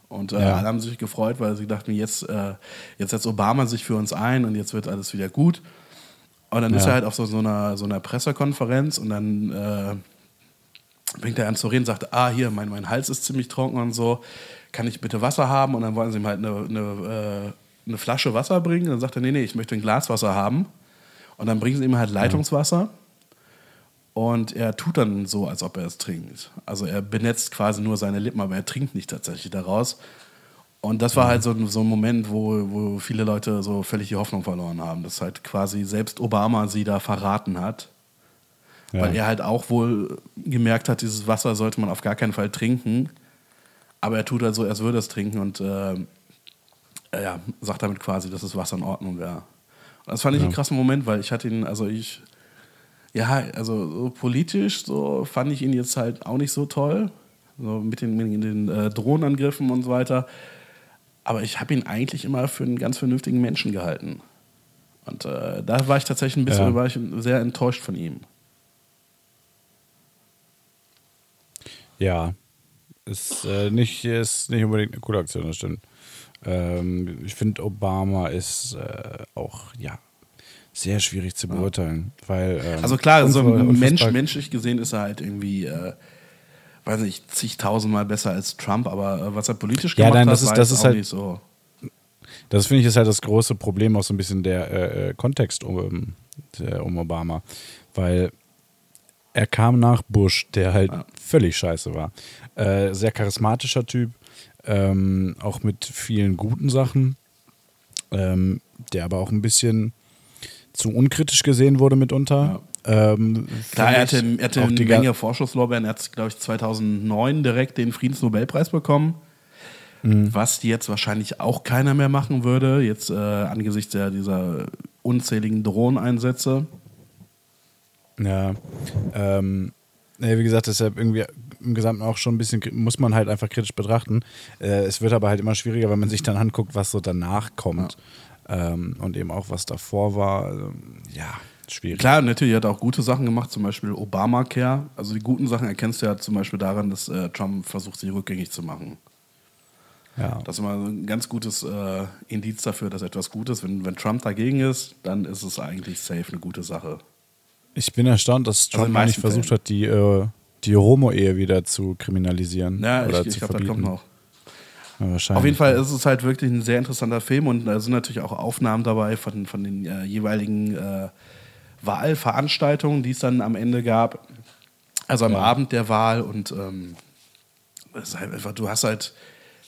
Und äh, Ja. alle haben sich gefreut, weil sie dachten, jetzt, äh, jetzt setzt Obama sich für uns ein und jetzt wird alles wieder gut. Und dann ist Ja. er halt auf so, so, einer, so einer Pressekonferenz und dann äh, bringt er an zu reden und sagt, ah, hier, mein, mein Hals ist ziemlich trocken und so, kann ich bitte Wasser haben? Und dann wollen sie ihm halt eine, eine, äh, eine Flasche Wasser bringen. Und dann sagt er, nee, nee, ich möchte ein Glas Wasser haben. Und dann bringen sie ihm halt Leitungswasser. Und er tut dann so, als ob er es trinkt. Also er benetzt quasi nur seine Lippen, aber er trinkt nicht tatsächlich daraus. Und das war halt so, ein- so ein Moment, wo, wo viele Leute so völlig die Hoffnung verloren haben, dass halt quasi selbst Obama sie da verraten hat. Ja. Weil er halt auch wohl gemerkt hat, dieses Wasser sollte man auf gar keinen Fall trinken. Aber er tut halt so, als würde er es trinken und äh, ja, sagt damit quasi, dass das Wasser in Ordnung wäre. Und das fand ich einen krassen Moment, weil ich hatte ihn, also ich, ja, also so politisch so fand ich ihn jetzt halt auch nicht so toll. So mit den, mit den äh, Drohnenangriffen und so weiter. Aber ich habe ihn eigentlich immer für einen ganz vernünftigen Menschen gehalten. Und äh, da war ich tatsächlich ein bisschen Ja. war ich sehr enttäuscht von ihm. Ja, ist, äh, nicht, ist nicht unbedingt eine coole Aktion, das stimmt. Ähm, ich finde, Obama ist äh, auch, ja, sehr schwierig zu beurteilen, weil. Ähm, Also klar, so unver- Mensch, menschlich gesehen ist er halt irgendwie, äh, weiß nicht, zigtausendmal besser als Trump, aber äh, was er politisch Ja, gemacht nein, hat, das ist- war das ist auch halt- nicht so. Das finde ich ist halt das große Problem, auch so ein bisschen der äh, äh, Kontext um, der, um Obama. Weil er kam nach Bush, der halt Ja. völlig scheiße war. Äh, sehr charismatischer Typ, ähm, auch mit vielen guten Sachen, ähm, der aber auch ein bisschen zu unkritisch gesehen wurde mitunter. Ähm, Klar, er hatte, er hatte eine Menge Vorschusslorbeeren. Er hat, glaube ich, 2009 direkt den Friedensnobelpreis bekommen. Mhm. Was jetzt wahrscheinlich auch keiner mehr machen würde, jetzt äh, angesichts der, dieser unzähligen Drohneneinsätze. Ja, ähm, ja, wie gesagt, deshalb irgendwie im Gesamten auch schon ein bisschen, muss man halt einfach kritisch betrachten. Äh, es wird aber halt immer schwieriger, wenn man sich dann anguckt, was so danach kommt. Ähm, und eben auch, was davor war. Ähm, ja, schwierig. Klar, natürlich hat er auch gute Sachen gemacht, zum Beispiel Obamacare. Also die guten Sachen erkennst du ja zum Beispiel daran, dass äh, Trump versucht, sie rückgängig zu machen. Ja. Das ist immer ein ganz gutes äh, Indiz dafür, dass etwas gut ist. Wenn, wenn Trump dagegen ist, dann ist es eigentlich safe eine gute Sache. Ich bin erstaunt, dass Also Trump eigentlich meisten versucht Fällen. hat, die, äh, die Homo-Ehe wieder zu kriminalisieren. Ja, oder ich, ich glaube, das kommt noch. Wahrscheinlich. Auf jeden Fall ist es halt wirklich ein sehr interessanter Film und da sind natürlich auch Aufnahmen dabei von, von den äh, jeweiligen äh, Wahlveranstaltungen, die es dann am Ende gab. Also am Ja. Abend der Wahl und ähm, halt einfach, du hast halt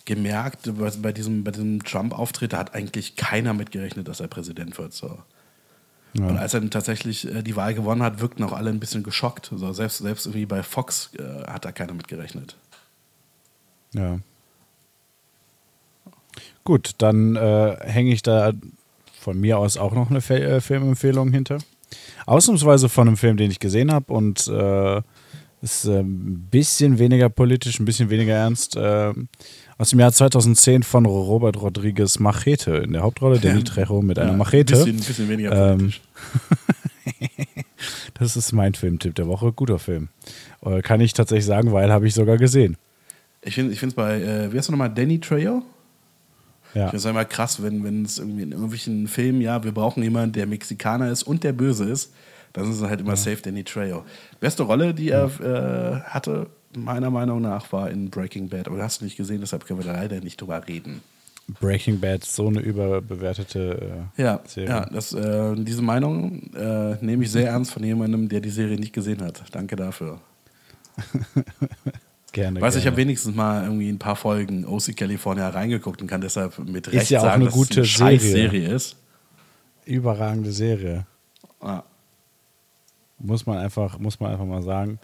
gemerkt, bei, bei diesem, bei diesem Trump-Auftritt, da hat eigentlich keiner mitgerechnet, dass er Präsident wird. So. Ja. Und als er dann tatsächlich äh, die Wahl gewonnen hat, wirkten auch alle ein bisschen geschockt. So, selbst, selbst irgendwie bei Fox äh, hat da keiner mitgerechnet. Ja. Gut, dann äh, hänge ich da von mir aus auch noch eine Fe äh, Filmempfehlung hinter. Ausnahmsweise von einem Film, den ich gesehen habe und äh, ist äh, ein bisschen weniger politisch, ein bisschen weniger ernst. Äh, aus dem Jahr 2010 von Robert Rodriguez Machete in der Hauptrolle, Danny Trejo mit einer Machete. Ein bisschen, bisschen weniger Ähm, politisch. Das ist mein Filmtipp der Woche. Guter Film. Äh, Kann ich tatsächlich sagen, weil habe ich sogar gesehen. Ich finde es bei, äh, wie heißt du nochmal, Danny Trejo? Ja. Ich finde es immer krass, wenn wenn es irgendwie in irgendwelchen Filmen, ja, wir brauchen jemanden, der Mexikaner ist und der böse ist, dann ist es halt immer safe Danny Trejo. Beste Rolle, die er äh, hatte, meiner Meinung nach, war in Breaking Bad. Aber hast du nicht gesehen, deshalb können wir da leider nicht drüber reden. Breaking Bad, so eine überbewertete äh, Ja, Serie. ja das, äh, diese Meinung äh, nehme ich sehr ernst von jemandem, der die Serie nicht gesehen hat. Danke dafür. Gerne. Weiß ich, ich gerne. habe wenigstens mal irgendwie ein paar Folgen OC California reingeguckt und kann deshalb mit Ist Recht ja auch sagen, eine dass gute es eine Serie. Scheiß-Serie ist. Überragende Serie. Ah. Muss man einfach, muss man einfach mal sagen.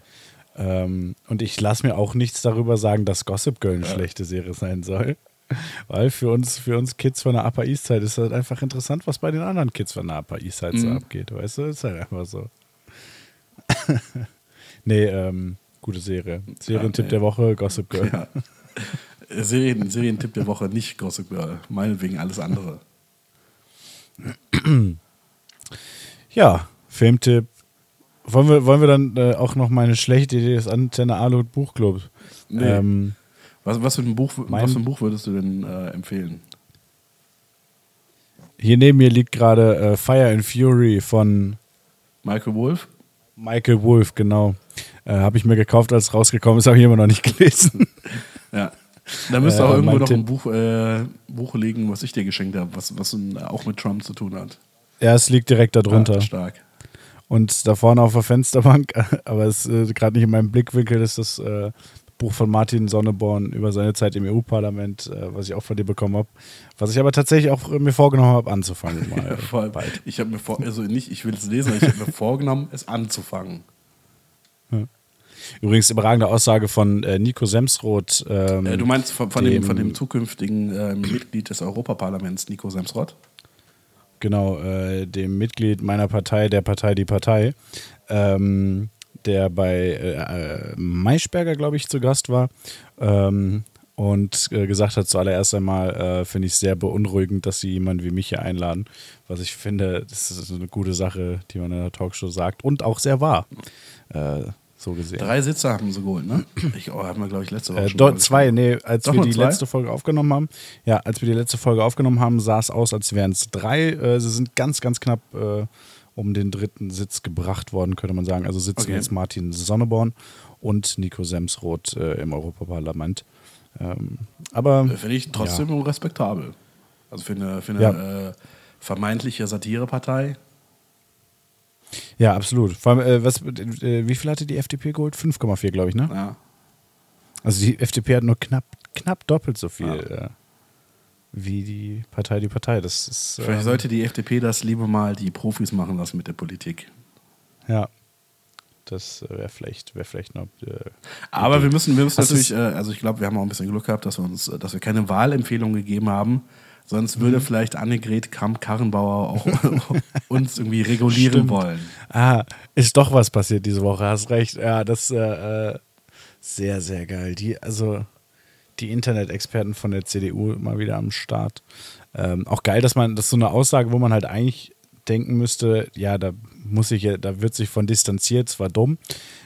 Ähm, und ich lasse mir auch nichts darüber sagen, dass Gossip Girl eine schlechte Serie sein soll. Weil für uns, für uns Kids von der Upper East Side ist halt einfach interessant, was bei den anderen Kids von der Upper East Side so Mhm. abgeht. Weißt du, ist halt einfach so. nee, ähm, gute Serie. Serientipp nee. der Woche, Gossip Girl. Ja. Serien, Serientipp der Woche, nicht Gossip Girl. Meinetwegen alles andere. Ja, Filmtipp. Wollen wir, wollen wir dann äh, auch noch meine schlechte Idee des Antenne Alu Buchclub? Nee. Ähm, Was, was, für ein Buch, was für ein Buch würdest du denn äh, empfehlen? hier neben mir liegt gerade äh, Fire and Fury von Michael Wolff? Michael Wolff, genau. Äh, habe ich mir gekauft, als es rausgekommen ist, habe ich immer noch nicht gelesen. Ja. Da müsste Äh, auch irgendwo mein noch ein Buch, äh, Buch liegen, was ich dir geschenkt habe, was, was äh, auch mit Trump zu tun hat. ja, es liegt direkt darunter. Ah, stark. Und da vorne auf der Fensterbank, aber es ist äh, gerade nicht in meinem Blickwinkel, ist das äh, Buch von Martin Sonneborn über seine Zeit im EU-Parlament, äh, was ich auch von dir bekommen habe. Was ich aber tatsächlich auch äh, mir vorgenommen habe, anzufangen. Mal bald. ich habe mir vor, also nicht, ich will es lesen, aber ich habe mir vorgenommen, es anzufangen. Übrigens überragende Aussage von äh, Nico Semsroth. Ähm, Äh, du meinst von, von, dem, dem- von dem zukünftigen äh, Mitglied des Europaparlaments, Nico Semsrott? genau, äh, dem Mitglied meiner Partei, der Partei Die Partei, ähm, der bei äh, äh, Maischberger, glaube ich, zu Gast war ähm, und äh, gesagt hat, zuallererst einmal finde ich es sehr beunruhigend, dass sie jemanden wie mich hier einladen. Was ich finde, das ist eine gute Sache, die man in der Talkshow sagt und auch sehr wahr. Äh, so gesehen. Drei Sitze haben sie geholt, ne? Ich oh, haben wir, glaube ich, letzte Woche Äh, schon zwei, gesprochen. nee, als Doch wir die zwei? letzte Folge aufgenommen haben, ja, als wir die letzte Folge aufgenommen haben, sah es aus, als wären es drei. Äh, sie sind ganz, ganz knapp äh, um den dritten Sitz gebracht worden, könnte man sagen. Also sitzen Okay. jetzt Martin Sonneborn und Nico Semsroth äh, im Europaparlament. Ähm, aber Äh, Finde ich trotzdem respektabel. Also für eine, für eine Ja. äh, vermeintliche Satirepartei. Ja, absolut. Vor allem, äh, was, äh, wie viel hatte die FDP geholt? 5,4, glaube ich, ne? Ja. Also die FDP hat nur knapp, knapp doppelt so viel Ja. äh, wie die Partei die Partei. Das ist Vielleicht äh, sollte die FDP das lieber mal die Profis machen lassen mit der Politik. Ja. Das wäre vielleicht, wär vielleicht noch. Äh, Aber wir müssen, wir müssen natürlich, äh, also ich glaube, wir haben auch ein bisschen Glück gehabt, dass wir uns, äh, dass wir keine Wahlempfehlung gegeben haben. Sonst würde Mhm. vielleicht Annegret Kramp-Karrenbauer auch uns irgendwie regulieren Stimmt. wollen. ah, ist doch was passiert diese Woche, hast recht. Ja, das äh, äh, sehr, sehr geil. Die, also die Internet-Experten von der CDU mal wieder am Start. Ähm, auch geil, dass man, das ist so eine Aussage, wo man halt eigentlich denken müsste, ja, da muss ich ja, da wird sich von distanziert, zwar dumm.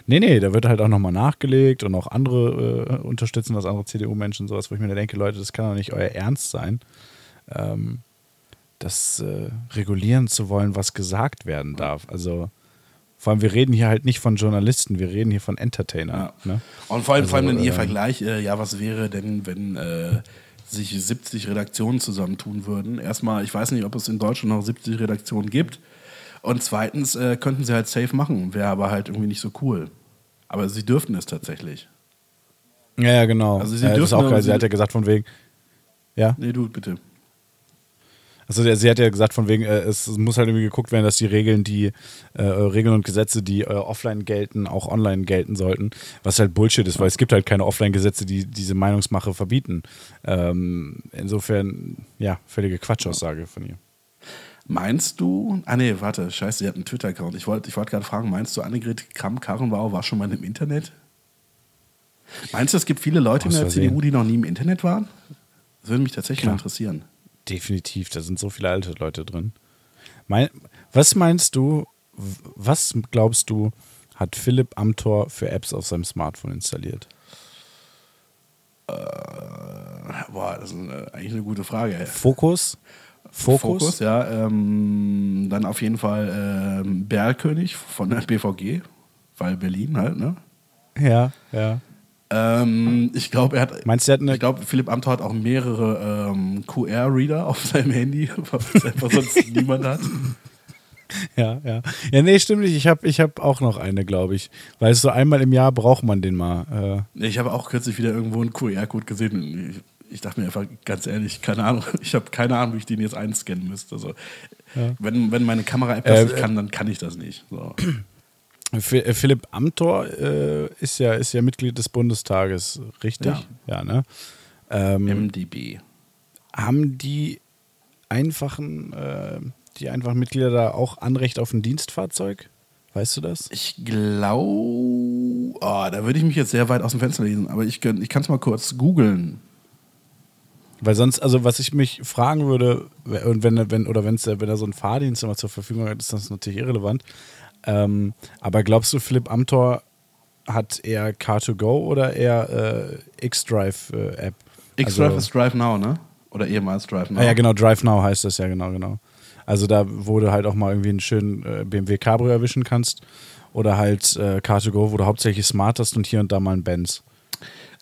Nee, nee, da wird halt auch nochmal nachgelegt und auch andere äh, unterstützen, was andere CDU-Menschen sowas, wo ich mir denke, Leute, das kann doch nicht euer Ernst sein. Ähm, das äh, regulieren zu wollen, was gesagt werden darf. Also vor allem, wir reden hier halt nicht von Journalisten, wir reden hier von Entertainern. Ja. Ne? Und vor allem, vor allem Also, in ihr äh, Vergleich, äh, ja, was wäre denn, wenn äh, sich 70 Redaktionen zusammentun würden? Erstmal, ich weiß nicht, ob es in Deutschland noch 70 Redaktionen gibt. Und zweitens äh, könnten sie halt safe machen, wäre aber halt irgendwie nicht so cool. Aber sie dürften es tatsächlich. Ja, ja, genau. Also Also sie äh, das ist dürfen auch geil. sie- Sie hat ja gesagt, von wegen. Ja. Nee, du, bitte. Also der- sie hat ja gesagt, von wegen, äh, es muss halt irgendwie geguckt werden, dass die Regeln, die äh, Regeln und Gesetze, die äh, offline gelten, auch online gelten sollten. Was halt Bullshit ist, weil es gibt halt keine Offline-Gesetze, die diese Meinungsmache verbieten. Ähm, insofern, ja, völlige Quatschaussage von ihr. Meinst du, ah nee, warte, scheiße, sie hat einen Twitter-Account. Ich wollte ich wollt gerade fragen, meinst du, Annegret Kramp-Karrenbauer war schon mal im Internet? Meinst du, es gibt viele Leute in der. CDU, die noch nie im Internet waren? Das würde mich tatsächlich Klar. interessieren. Definitiv, da sind so viele alte Leute drin. Mein, was meinst du, was glaubst du, hat Philipp Amthor für Apps auf seinem Smartphone installiert? Boah, das ist eine, eigentlich eine gute Frage. Ey. Fokus? Fokus? Fokus, ja. Ähm, dann auf jeden Fall ähm, Berlkönig von der BVG, weil Berlin halt, ne? Ja, ja. Ähm, ich glaube, er hat. Meinst du, hat Ich glaube, Philipp Amthor hat auch mehrere ähm, QR-Reader auf seinem Handy, was einfach sonst niemand hat. Ja, ja. Ja, nee, stimmt nicht. Ich habe ich hab auch noch eine, glaube ich. Weil so einmal im Jahr braucht man den mal. Äh, Ich habe auch kürzlich wieder irgendwo einen QR-Code gesehen. Ich, ich dachte mir einfach ganz ehrlich, keine Ahnung, ich habe keine Ahnung, wie ich den jetzt einscannen müsste. Also, wenn, wenn meine Kamera-App das Äh, nicht kann, dann kann ich das nicht. So. Äh, Philipp Amthor äh, ist, ja, ist ja Mitglied des Bundestages, richtig? Ja, ne? Ähm, MDB. haben die einfachen, äh, die einfachen Mitglieder da auch Anrecht auf ein Dienstfahrzeug? Weißt du das? Ich glaube, oh, da würde ich mich jetzt sehr weit aus dem Fenster lesen, aber ich, ich kann es mal kurz googeln. Weil sonst, also was ich mich fragen würde, und wenn, wenn oder wenn's, wenn er so einen Fahrdienst immer zur Verfügung hat, ist das natürlich irrelevant. Ähm, aber glaubst du, Philipp Amthor hat eher Car2Go oder eher äh, X-Drive-App? X-Drive also, ist Drive Now, ne? Oder ehemals Drive Now. Ah, ja, genau, Drive Now heißt das ja, genau, genau. Also da, wo du halt auch mal irgendwie einen schönen äh, BMW Cabrio erwischen kannst. Oder halt äh, Car2Go, wo du hauptsächlich Smart hast und hier und da mal ein Benz.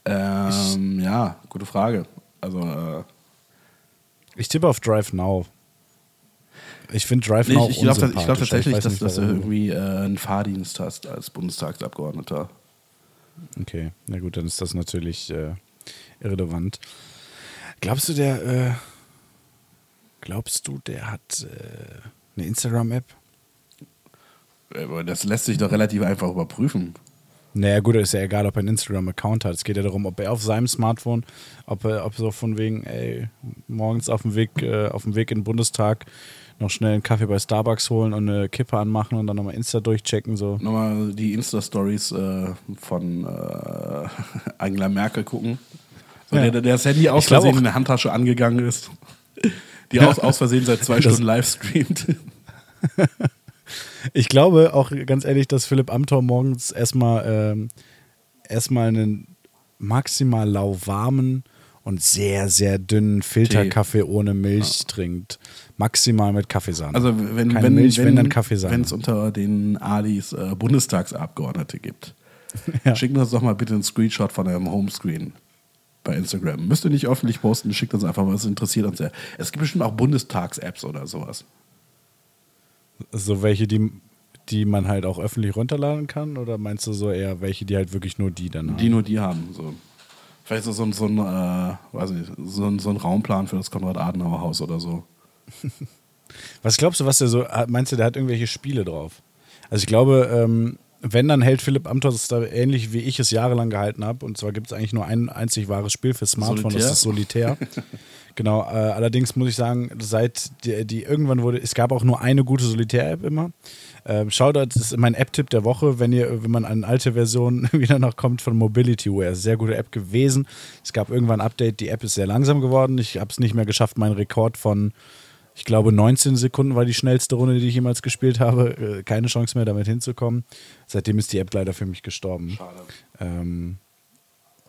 Ähm, ja, gute Frage. Also, äh, Ich tippe auf Drive Now. Ich finde Drive nee, Now ich, ich glaube glaub tatsächlich, weiß dass, nicht, dass du irgendwie äh, einen Fahrdienst hast als Bundestagsabgeordneter. Okay, na gut, dann ist das natürlich äh, irrelevant. Glaubst du, der, äh, glaubst du, der hat äh, eine Instagram-App? Das lässt sich doch relativ einfach überprüfen. Naja, gut, ist ja egal, ob er einen Instagram-Account hat. Es geht ja darum, ob er auf seinem Smartphone, ob er, ob so von wegen, ey, morgens auf dem Weg, äh, auf dem Weg in den Bundestag noch schnell einen Kaffee bei Starbucks holen und eine Kippe anmachen und dann nochmal Insta durchchecken, so. Nochmal die Insta-Stories äh, von äh, Angela Merkel gucken. So, Ja. der, der das Handy aus Versehen in der Handtasche angegangen ist. Die aus, aus Versehen seit zwei Stunden live streamt. Ich glaube auch ganz ehrlich, dass Philipp Amthor morgens erstmal ähm, erstmal einen maximal lauwarmen und sehr, sehr dünnen Filterkaffee ohne Milch trinkt. Maximal mit Kaffeesahne. Also wenn Keine wenn Milch, wenn, wenn dann Kaffeesahne. wenn es unter den Alis äh, Bundestagsabgeordnete gibt, Ja. schickt uns doch mal bitte einen Screenshot von eurem Homescreen bei Instagram. Müsst ihr nicht öffentlich posten, schickt uns einfach mal, es interessiert uns sehr. Es gibt bestimmt auch Bundestags-Apps oder sowas. So welche, die, die man halt auch öffentlich runterladen kann? Oder meinst du so eher welche, die halt wirklich nur die dann haben? Die nur die haben. So. Vielleicht so, so, ein- so, ein, äh, weiß nicht, so, ein, so ein Raumplan für das Konrad-Adenauer-Haus oder so. Was glaubst du, was der so, meinst du, der hat irgendwelche Spiele drauf? Also ich glaube, ähm, wenn, dann hält Philipp Amthor das da ähnlich wie ich es jahrelang gehalten habe. Und zwar gibt es eigentlich nur ein einzig wahres Spiel für Smartphone, das ist Solitär. genau, äh, allerdings muss ich sagen, seit die, die irgendwann wurde, es gab auch nur eine gute Solitär-App immer. Ähm, Shoutout das ist mein App-Tipp der Woche, wenn ihr, wenn man an eine alte Version wieder noch kommt von Mobilityware. Sehr gute App gewesen. Es gab irgendwann ein Update, die App ist sehr langsam geworden. Ich habe es nicht mehr geschafft, meinen Rekord von ich glaube, 19 Sekunden war die schnellste Runde, die ich jemals gespielt habe. Äh, Keine Chance mehr, damit hinzukommen. Seitdem ist die App leider für mich gestorben. Schade. Ähm,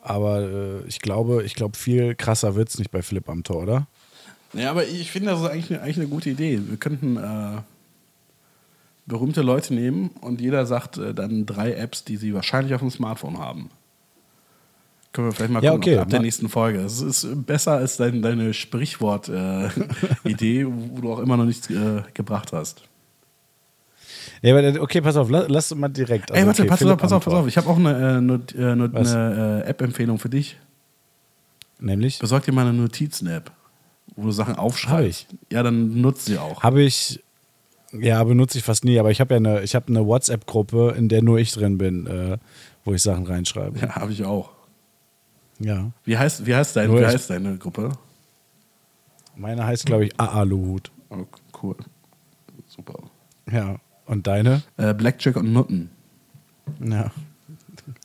aber äh, ich glaube, ich glaube, viel krasser wird es nicht bei Philipp am Tor, oder? Ja, aber ich finde, das ist eigentlich eine, eigentlich eine gute Idee. Wir könnten äh, berühmte Leute nehmen und jeder sagt äh, dann drei Apps, die sie wahrscheinlich auf dem Smartphone haben. Können wir vielleicht mal Ja, gucken, okay. ab der nächsten Folge. Es ist besser als dein, deine Sprichwort-Idee, wo du auch immer noch nichts äh, gebracht hast. Aber, äh, okay, pass auf, lass, lass mal direkt. Ey, Also, warte, okay, pass, auf, pass auf, pass auf. Ich habe auch eine, äh, Not, äh, Not, eine äh, App-Empfehlung für dich. Nämlich? Besorg dir mal eine Notizen-App, wo du Sachen aufschreibst. Hab Ja, dann nutzt sie auch. Habe ich, ja, benutze ich fast nie, aber ich habe ja eine, ich habe eine WhatsApp-Gruppe, in der nur ich drin bin, wo ich Sachen reinschreibe. Ja, habe ich auch. Ja. Wie heißt, wie heißt, dein, Nur wie ich- heißt deine Gruppe? Meine heißt, glaube ich, Aaluhut. Oh, cool. Super. Ja. Und deine? Äh, Blackjack und Nutten. Ja.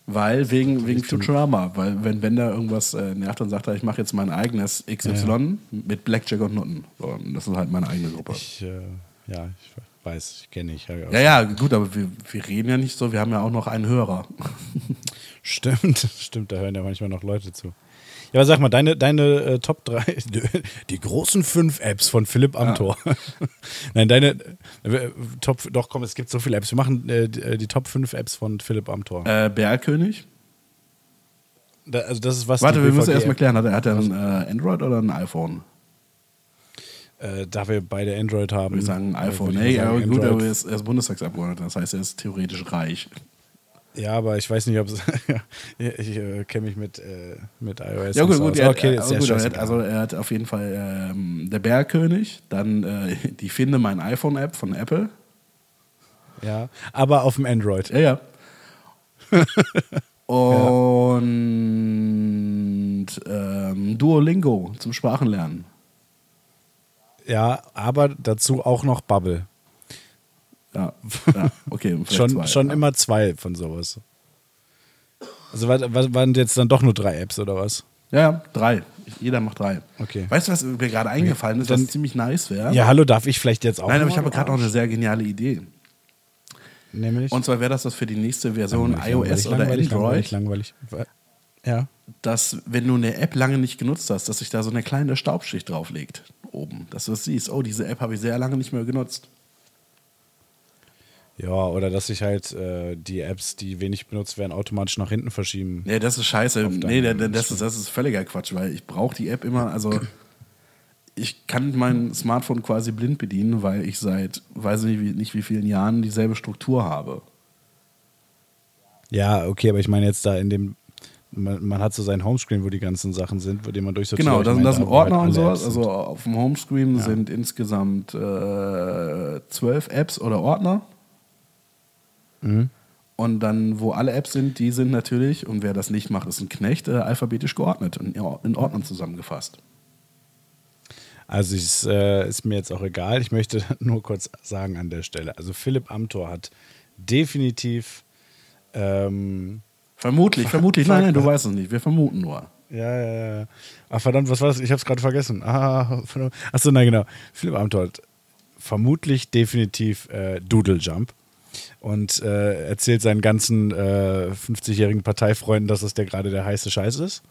Weil wegen, wegen Futurama, weil wenn Bender irgendwas äh, nervt, dann sagt er, ich mache jetzt mein eigenes XY mit Blackjack und Nutten. So, und das ist halt meine eigene Gruppe. Ich, äh, ja, ich weiß, ich kenne ich. Ja, ja, gut, aber wir, wir reden ja nicht so, wir haben ja auch noch einen Hörer. Stimmt, stimmt, da hören ja manchmal noch Leute zu. Ja, aber sag mal, deine, deine äh, Top 3, die großen fünf Apps von Philipp Amthor. Nein, deine äh, Top, doch komm, es gibt so viele Apps. Wir machen äh, die, äh, die Top 5 Apps von Philipp Amthor. Äh, Bergkönig? Da, also das ist was. Warte, wir müssen erstmal klären, hat er, hat er ein äh, Android oder ein iPhone? Äh, da wir beide Android haben. Ich würde sagen, ein iPhone. Nee, aber gut, aber er ist, er ist Bundestagsabgeordneter, das heißt, er ist theoretisch reich. Ja, aber ich weiß nicht, ob es. ich äh, kenne mich mit, äh, mit iOS. Ja, gut, so gut, aus. er hat, okay, ja gut er hat, also er hat auf jeden Fall ähm, der Bergkönig, dann äh, die Finde mein iPhone-App von Apple. ja, aber auf dem Android. Ja, ja. Und ähm, Duolingo zum Sprachenlernen. Ja, aber dazu auch noch Bubble. Ja, ja okay. Schon, zwei, schon ja. immer zwei von sowas. Also war- war- waren jetzt dann doch nur drei Apps oder was? Ja, drei. Jeder macht drei. Okay. Weißt du, was mir gerade eingefallen ist, Dann- was ziemlich nice wäre? Ja, hallo, darf ich vielleicht jetzt auch? Nein, aber ich habe gerade noch eine sehr geniale Idee. Nämlich? Und zwar wäre das das für die nächste Version Langweilig, iOS oder langweilig, Android, Langweilig, langweilig. Ja. dass wenn du eine App lange nicht genutzt hast, dass sich da so eine kleine Staubschicht drauflegt oben, dass du das siehst. Oh, diese App habe ich sehr lange nicht mehr genutzt. Ja, oder dass sich halt äh, die Apps, die wenig benutzt werden, automatisch nach hinten verschieben. Nee, das ist scheiße. Nee, das, das, ist, das ist völliger Quatsch, weil ich brauche die App immer, also ich kann mein Smartphone quasi blind bedienen, weil ich seit weiß nicht wie, nicht wie vielen Jahren dieselbe Struktur habe. Ja, okay, aber ich meine jetzt da in dem, man, man hat so sein Homescreen, wo die ganzen Sachen sind, wo die man durchsortiert. Genau, das, meine, das sind halt Ordner und alle sowas. Also auf dem Homescreen sind insgesamt äh, zwölf Apps oder Ordner. Mhm. Und dann, wo alle Apps sind, die sind natürlich, und wer das nicht macht, ist ein Knecht, äh, alphabetisch geordnet, in, in Ordnern zusammengefasst. Also es äh, ist mir jetzt auch egal. Ich möchte nur kurz sagen an der Stelle. Also Philipp Amthor hat definitiv ähm, Vermutlich, vermutlich. Nein, nein, du weißt es nicht. Wir vermuten nur. Ja, ja, ja. Ach, verdammt, was war das? Ich hab's gerade vergessen. Ah, verdammt. Achso, nein, genau. Philipp Amthor hat vermutlich definitiv äh, Doodle Jump und äh, erzählt seinen ganzen äh, 50-jährigen Parteifreunden, dass es der gerade der heiße Scheiß ist.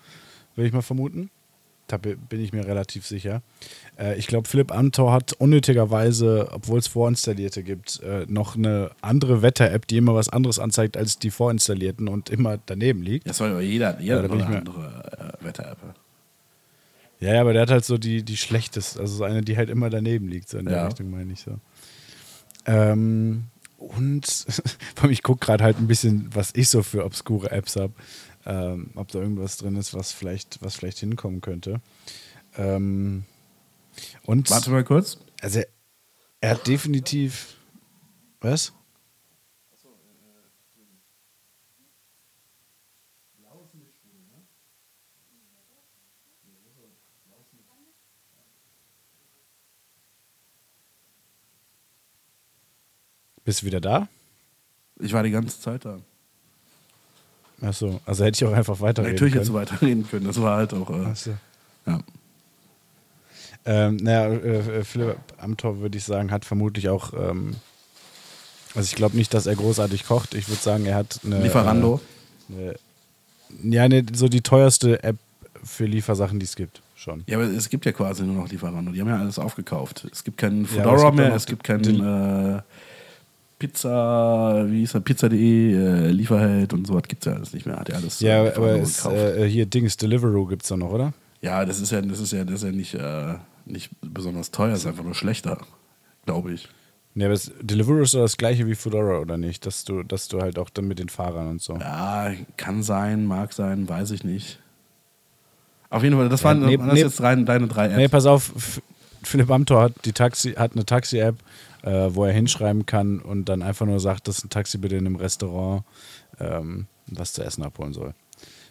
Will ich mal vermuten. Da bi- bin ich mir relativ sicher. Äh, ich glaube, Philipp Amthor hat unnötigerweise, obwohl es vorinstallierte gibt, äh, noch eine andere Wetter-App, die immer was anderes anzeigt als die vorinstallierten und immer daneben liegt. Das soll aber jeder, Ja, jeder bin eine andere äh, Wetter-App. Ja, ja, aber der hat halt so die, die schlechteste, also so eine, die halt immer daneben liegt, so in der Ja. Richtung, meine ich so. Ähm, und ich gucke gerade halt ein bisschen, was ich so für obskure Apps habe, ähm, ob da irgendwas drin ist, was vielleicht, was vielleicht hinkommen könnte. Ähm, und Warte mal kurz. also er, er hat definitiv was? Bist du wieder da? Ich war die ganze Zeit da. Achso, also hätte ich auch einfach weiterreden Natürlich können. jetzt weiterreden können. Das war halt auch. Äh, Achso. ja. Ähm, naja, äh, Philipp Amthor würde ich sagen, hat vermutlich auch, ähm, also ich glaube nicht, dass er großartig kocht. Ich würde sagen, er hat eine. Lieferando. Äh, eine, ja, ne, so die teuerste App für Liefersachen, die es gibt. Schon. Ja, aber es gibt ja quasi nur noch Lieferando. Die haben ja alles aufgekauft. Es gibt keinen Ja, Fedora auch mehr, es gibt keinen äh, Pizza, wie hieß er, Pizza.de, äh, Lieferheld und sowas gibt es ja alles nicht mehr. Hat ja alles äh, Ja, Lieferando aber es, äh, hier Dings, Deliveroo gibt es da noch, oder? Ja, das ist ja, das ist ja, das ist ja nicht, äh, nicht besonders teuer, ist einfach nur schlechter, glaube ich. Ne, aber es, Deliveroo ist doch das gleiche wie Foodora, oder nicht? Dass du, dass du halt auch dann mit den Fahrern und so. Ja, kann sein, mag sein, weiß ich nicht. Auf jeden Fall, das Ja, waren nee, das nee. jetzt rein, deine drei Apps. Nee, pass auf, Philipp Amthor hat, die Taxi, hat eine Taxi-App, äh, wo er hinschreiben kann und dann einfach nur sagt, dass ein Taxi bitte in einem Restaurant ähm, was zu essen abholen soll.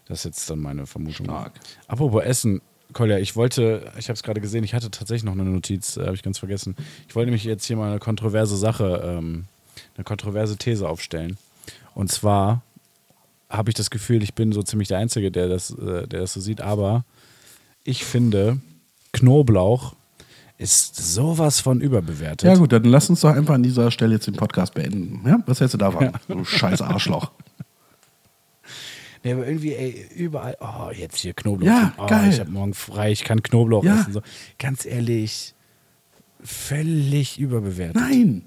Das ist jetzt dann meine Vermutung. Stark. Apropos Essen, Kolja, ich wollte, ich habe es gerade gesehen, ich hatte tatsächlich noch eine Notiz, äh, habe ich ganz vergessen. Ich wollte nämlich jetzt hier mal eine kontroverse Sache, ähm, eine kontroverse These aufstellen. Und zwar habe ich das Gefühl, ich bin so ziemlich der Einzige, der das, äh, der das so sieht. Aber ich finde, Knoblauch ist sowas von überbewertet. Ja gut, dann lass uns doch einfach an dieser Stelle jetzt den Podcast beenden. Ja? Was hältst du davon? Du scheiß Arschloch. Nee, aber irgendwie, ey, überall, oh, jetzt hier Knoblauch. Ja, oh, geil. Ich habe morgen frei, ich kann Knoblauch Ja. essen. So. Ganz ehrlich, völlig überbewertet. Nein.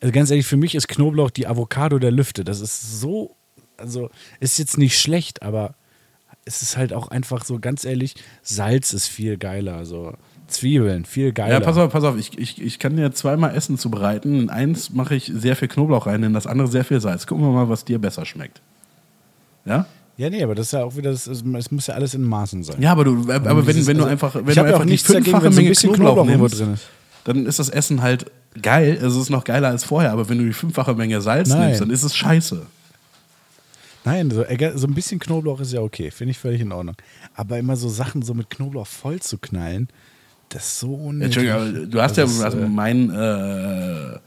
Also ganz ehrlich, für mich ist Knoblauch die Avocado der Lüfte. Das ist so, also ist jetzt nicht schlecht, aber es ist halt auch einfach so, ganz ehrlich, Salz ist viel geiler. So Zwiebeln, viel geiler. Ja, pass auf, pass auf. Ich, ich, ich kann dir zweimal Essen zubereiten. In eins mache ich sehr viel Knoblauch rein, in das andere sehr viel Salz. Gucken wir mal, was dir besser schmeckt. Ja? Ja, nee, aber das ist ja auch wieder, es muss ja alles in Maßen sein. Ja, aber du, aber wenn, dieses- wenn du also, einfach, wenn ich du hab ja auch einfach dagegen, fünffache so ein Menge bisschen Knoblauch, Knoblauch nimmst, drin ist. dann ist das Essen halt geil. Es ist noch geiler als vorher. Aber wenn du die fünffache Menge Salz Nein. nimmst, dann ist es scheiße. Nein, so, so ein bisschen Knoblauch ist ja okay, finde ich völlig in Ordnung. Aber immer so Sachen so mit Knoblauch voll zu knallen, das ist so unnötig. Entschuldigung, aber du hast Das ja, ist, also äh, mein, äh,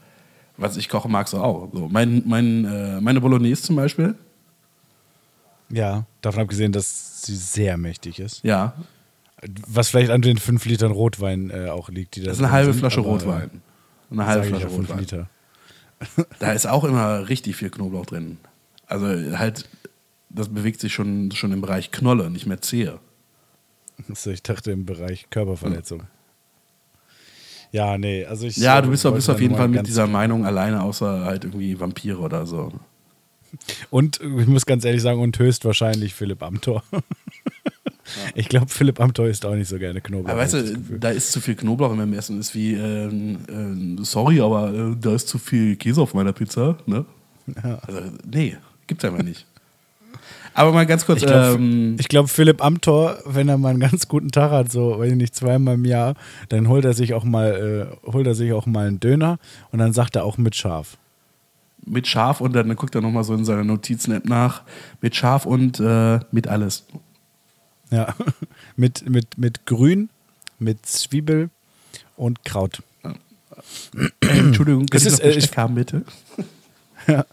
was ich koche, magst du auch. So, mein, mein, äh, meine Bolognese zum Beispiel, Ja, davon abgesehen, dass sie sehr mächtig ist. ja, Was vielleicht an den 5 Litern Rotwein äh, auch liegt. Die da das ist eine halbe sind, Flasche Rotwein. Eine halbe Flasche ja, 5 Rotwein. Liter. Da ist auch immer richtig viel Knoblauch drin. Also halt, das bewegt sich schon, schon im Bereich Knolle, nicht mehr Zehe. Also ich dachte im Bereich Körperverletzung. Ja, nee, also ich. Ja, äh, du bist, bist auf jeden Fall mit dieser Meinung alleine, außer halt irgendwie Vampire oder so. Und ich muss ganz ehrlich sagen, und höchstwahrscheinlich Philipp Amthor. Ich glaube, Philipp Amthor isst auch nicht so gerne Knoblauch. Aber weißt du, da ist zu viel Knoblauch in meinem Essen. Ist wie, ähm, ähm, sorry, aber äh, da ist zu viel Käse auf meiner Pizza. Ne? Also, nee, gibt's einfach nicht. Aber mal ganz kurz, Ich glaube, ähm, glaub, Philipp Amthor, wenn er mal einen ganz guten Tag hat, so, weiß ich nicht, zweimal im Jahr, dann holt er sich auch mal, äh, holt er sich auch mal einen Döner und dann sagt er auch mit Schaf. mit Schaf und dann guckt er nochmal so in seiner Notizen-App nach. Mit Schaf und äh, mit alles. Ja. mit, mit, mit Grün, mit Zwiebel und Kraut. Äh, Entschuldigung, ich ist, noch äh, Besteck ich- haben, bitte? Ja.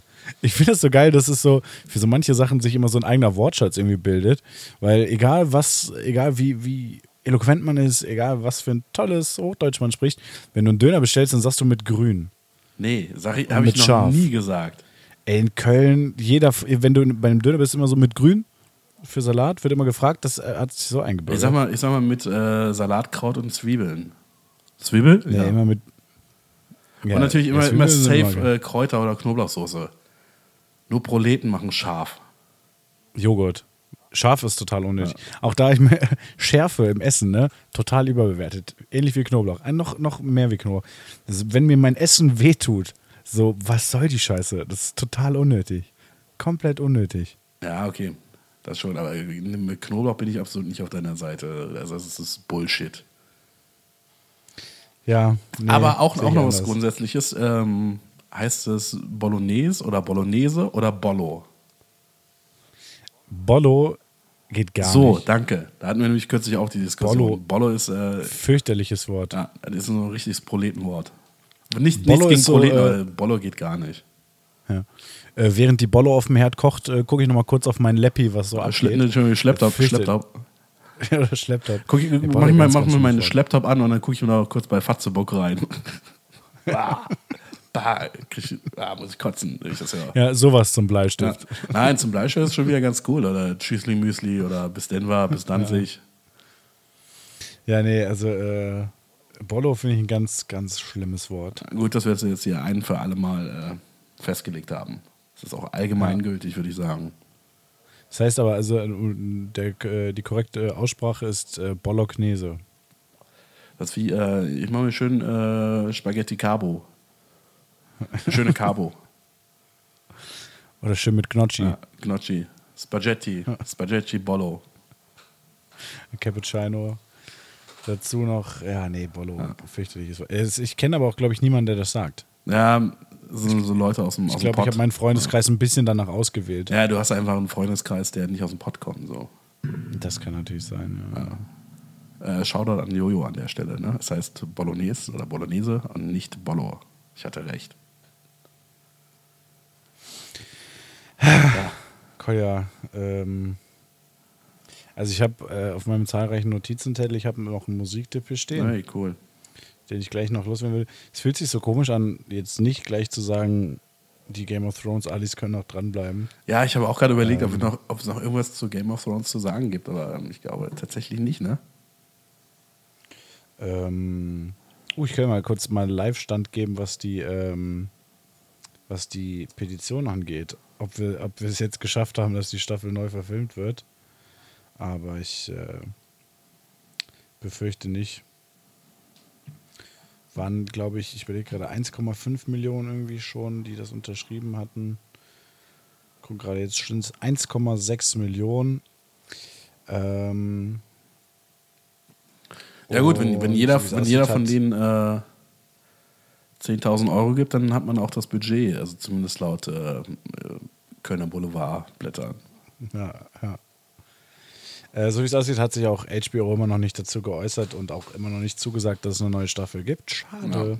Ich finde das so geil, dass es so für so manche Sachen sich immer so ein eigener Wortschatz irgendwie bildet. Weil egal was, egal wie, wie eloquent man ist, egal was für ein tolles Hochdeutsch man spricht, wenn du einen Döner bestellst, dann sagst du mit Grün. Nee, sag ich, Und habe ich noch Schaf. nie gesagt. Ey, in Köln, jeder, wenn du bei einem Döner bist, immer so mit Grün für Salat, wird immer gefragt, das äh, hat sich so eingebildet. Ich sag mal, ich sag mal mit äh, Salatkraut und Zwiebeln. Zwiebel? ja, immer mit. Ja, und natürlich ja, immer, immer safe geil. äh, Kräuter oder Knoblauchsoße. Nur Proleten machen scharf. Joghurt. Scharf ist total unnötig. Auch da ich mir Schärfe im Essen, ne, total überbewertet. Ähnlich wie Knoblauch. Ein noch, noch mehr wie Knoblauch. Das, wenn mir mein Essen wehtut, so, was soll die Scheiße? Das ist total unnötig. Komplett unnötig. Ja, okay. Das schon, aber mit Knoblauch bin ich absolut nicht auf deiner Seite. Also das ist Bullshit. Ja. nee, aber auch, auch noch was anders. Grundsätzliches. Ähm, heißt es Bolognese oder Bolognese oder Bollo? Bollo geht gar so, nicht. danke. Da hatten wir nämlich kürzlich auch die Diskussion. Bollo. Bollo, ist, äh, Fürchterliches Wort. ja, das ist so ein richtiges Proletenwort. Nicht, Bollo nichts gegen ist so, Proleten, äh, Bollo geht gar nicht. Ja. Äh, während die Bollo auf dem Herd kocht, äh, gucke ich nochmal kurz auf meinen Leppi, was so Schle abgeht. Entschuldigung, Schlepptop, Schlepptop. Oder Schlepptop. Guck, ich, mach ich mal, ganz, mach ganz mir meinen. Schlepptop an und dann gucke ich mir noch kurz bei Fatzebock rein. bah, krieg ah, muss ich kotzen, ich das höre. Ja, sowas zum Ja. Bleistift. Nein, zum Bleistift ist schon wieder ganz cool. Oder Tschüssli Müsli oder bis Denver, bis Danzig. Ja, nee, also äh, Bollo finde ich ein ganz, ganz schlimmes Wort. Gut, dass wir das jetzt hier ein für alle Mal äh, festgelegt haben. Das ist auch allgemeingültig, würde ich sagen. Das heißt aber, also äh, der, äh, die korrekte Aussprache ist äh, Bolognese. Das ist wie, äh, ich mache mir schön äh, Spaghetti Cabo. Schöne Cabo. Oder schön mit Gnocchi. ja, Gnocchi. Spaghetti. Spaghetti Bollo. Cappuccino. Dazu noch, ja, nee, Bollo, fürchterliches Wort. Es- Ich kenne aber auch, glaube ich, niemanden, der das sagt. Ja, so, so Leute aus dem, Ich glaube, ich habe meinen Freundeskreis ein bisschen danach ausgewählt. Ja, du hast einfach einen Freundeskreis, der nicht aus dem Pott kommt. So. Das kann natürlich sein, ja. Äh, Shoutout an Jojo an der Stelle. Ne? Das heißt Bolognese oder Bolognese und nicht Bollo. Ich hatte recht. Ja. Kolja, ähm, also ich habe äh, auf meinem zahlreichen Notizenzettel, ich habe noch einen Musiktipp hier stehen, Hey, cool. den ich gleich noch loswerden will. Es fühlt sich so komisch an, jetzt nicht gleich zu sagen, die Game of Thrones Alis können noch dranbleiben. Ja, ich habe auch gerade überlegt, ob, Ähm. es noch, ob es noch irgendwas zu Game of Thrones zu sagen gibt, aber ähm, ich glaube tatsächlich nicht, ne? Ähm, uh, ich kann mal kurz mal einen Live-Stand geben, was die, ähm, was die Petition angeht. Ob wir, ob wir es jetzt geschafft haben, dass die Staffel neu verfilmt wird. Aber ich äh, befürchte nicht. Waren, glaube ich, ich überlege gerade 1,5 Millionen irgendwie schon, die das unterschrieben hatten. Guck gerade, jetzt es 1,6 Millionen. Ähm, Ja gut, wenn, wenn jeder, wenn jeder von denen äh, 10.000 Euro gibt, dann hat man auch das Budget, also zumindest laut äh, äh, Kölner Boulevard-Blättern. Ja, ja. Äh, so wie es aussieht, hat sich auch HBO immer noch nicht dazu geäußert und auch immer noch nicht zugesagt, dass es eine neue Staffel gibt. Schade.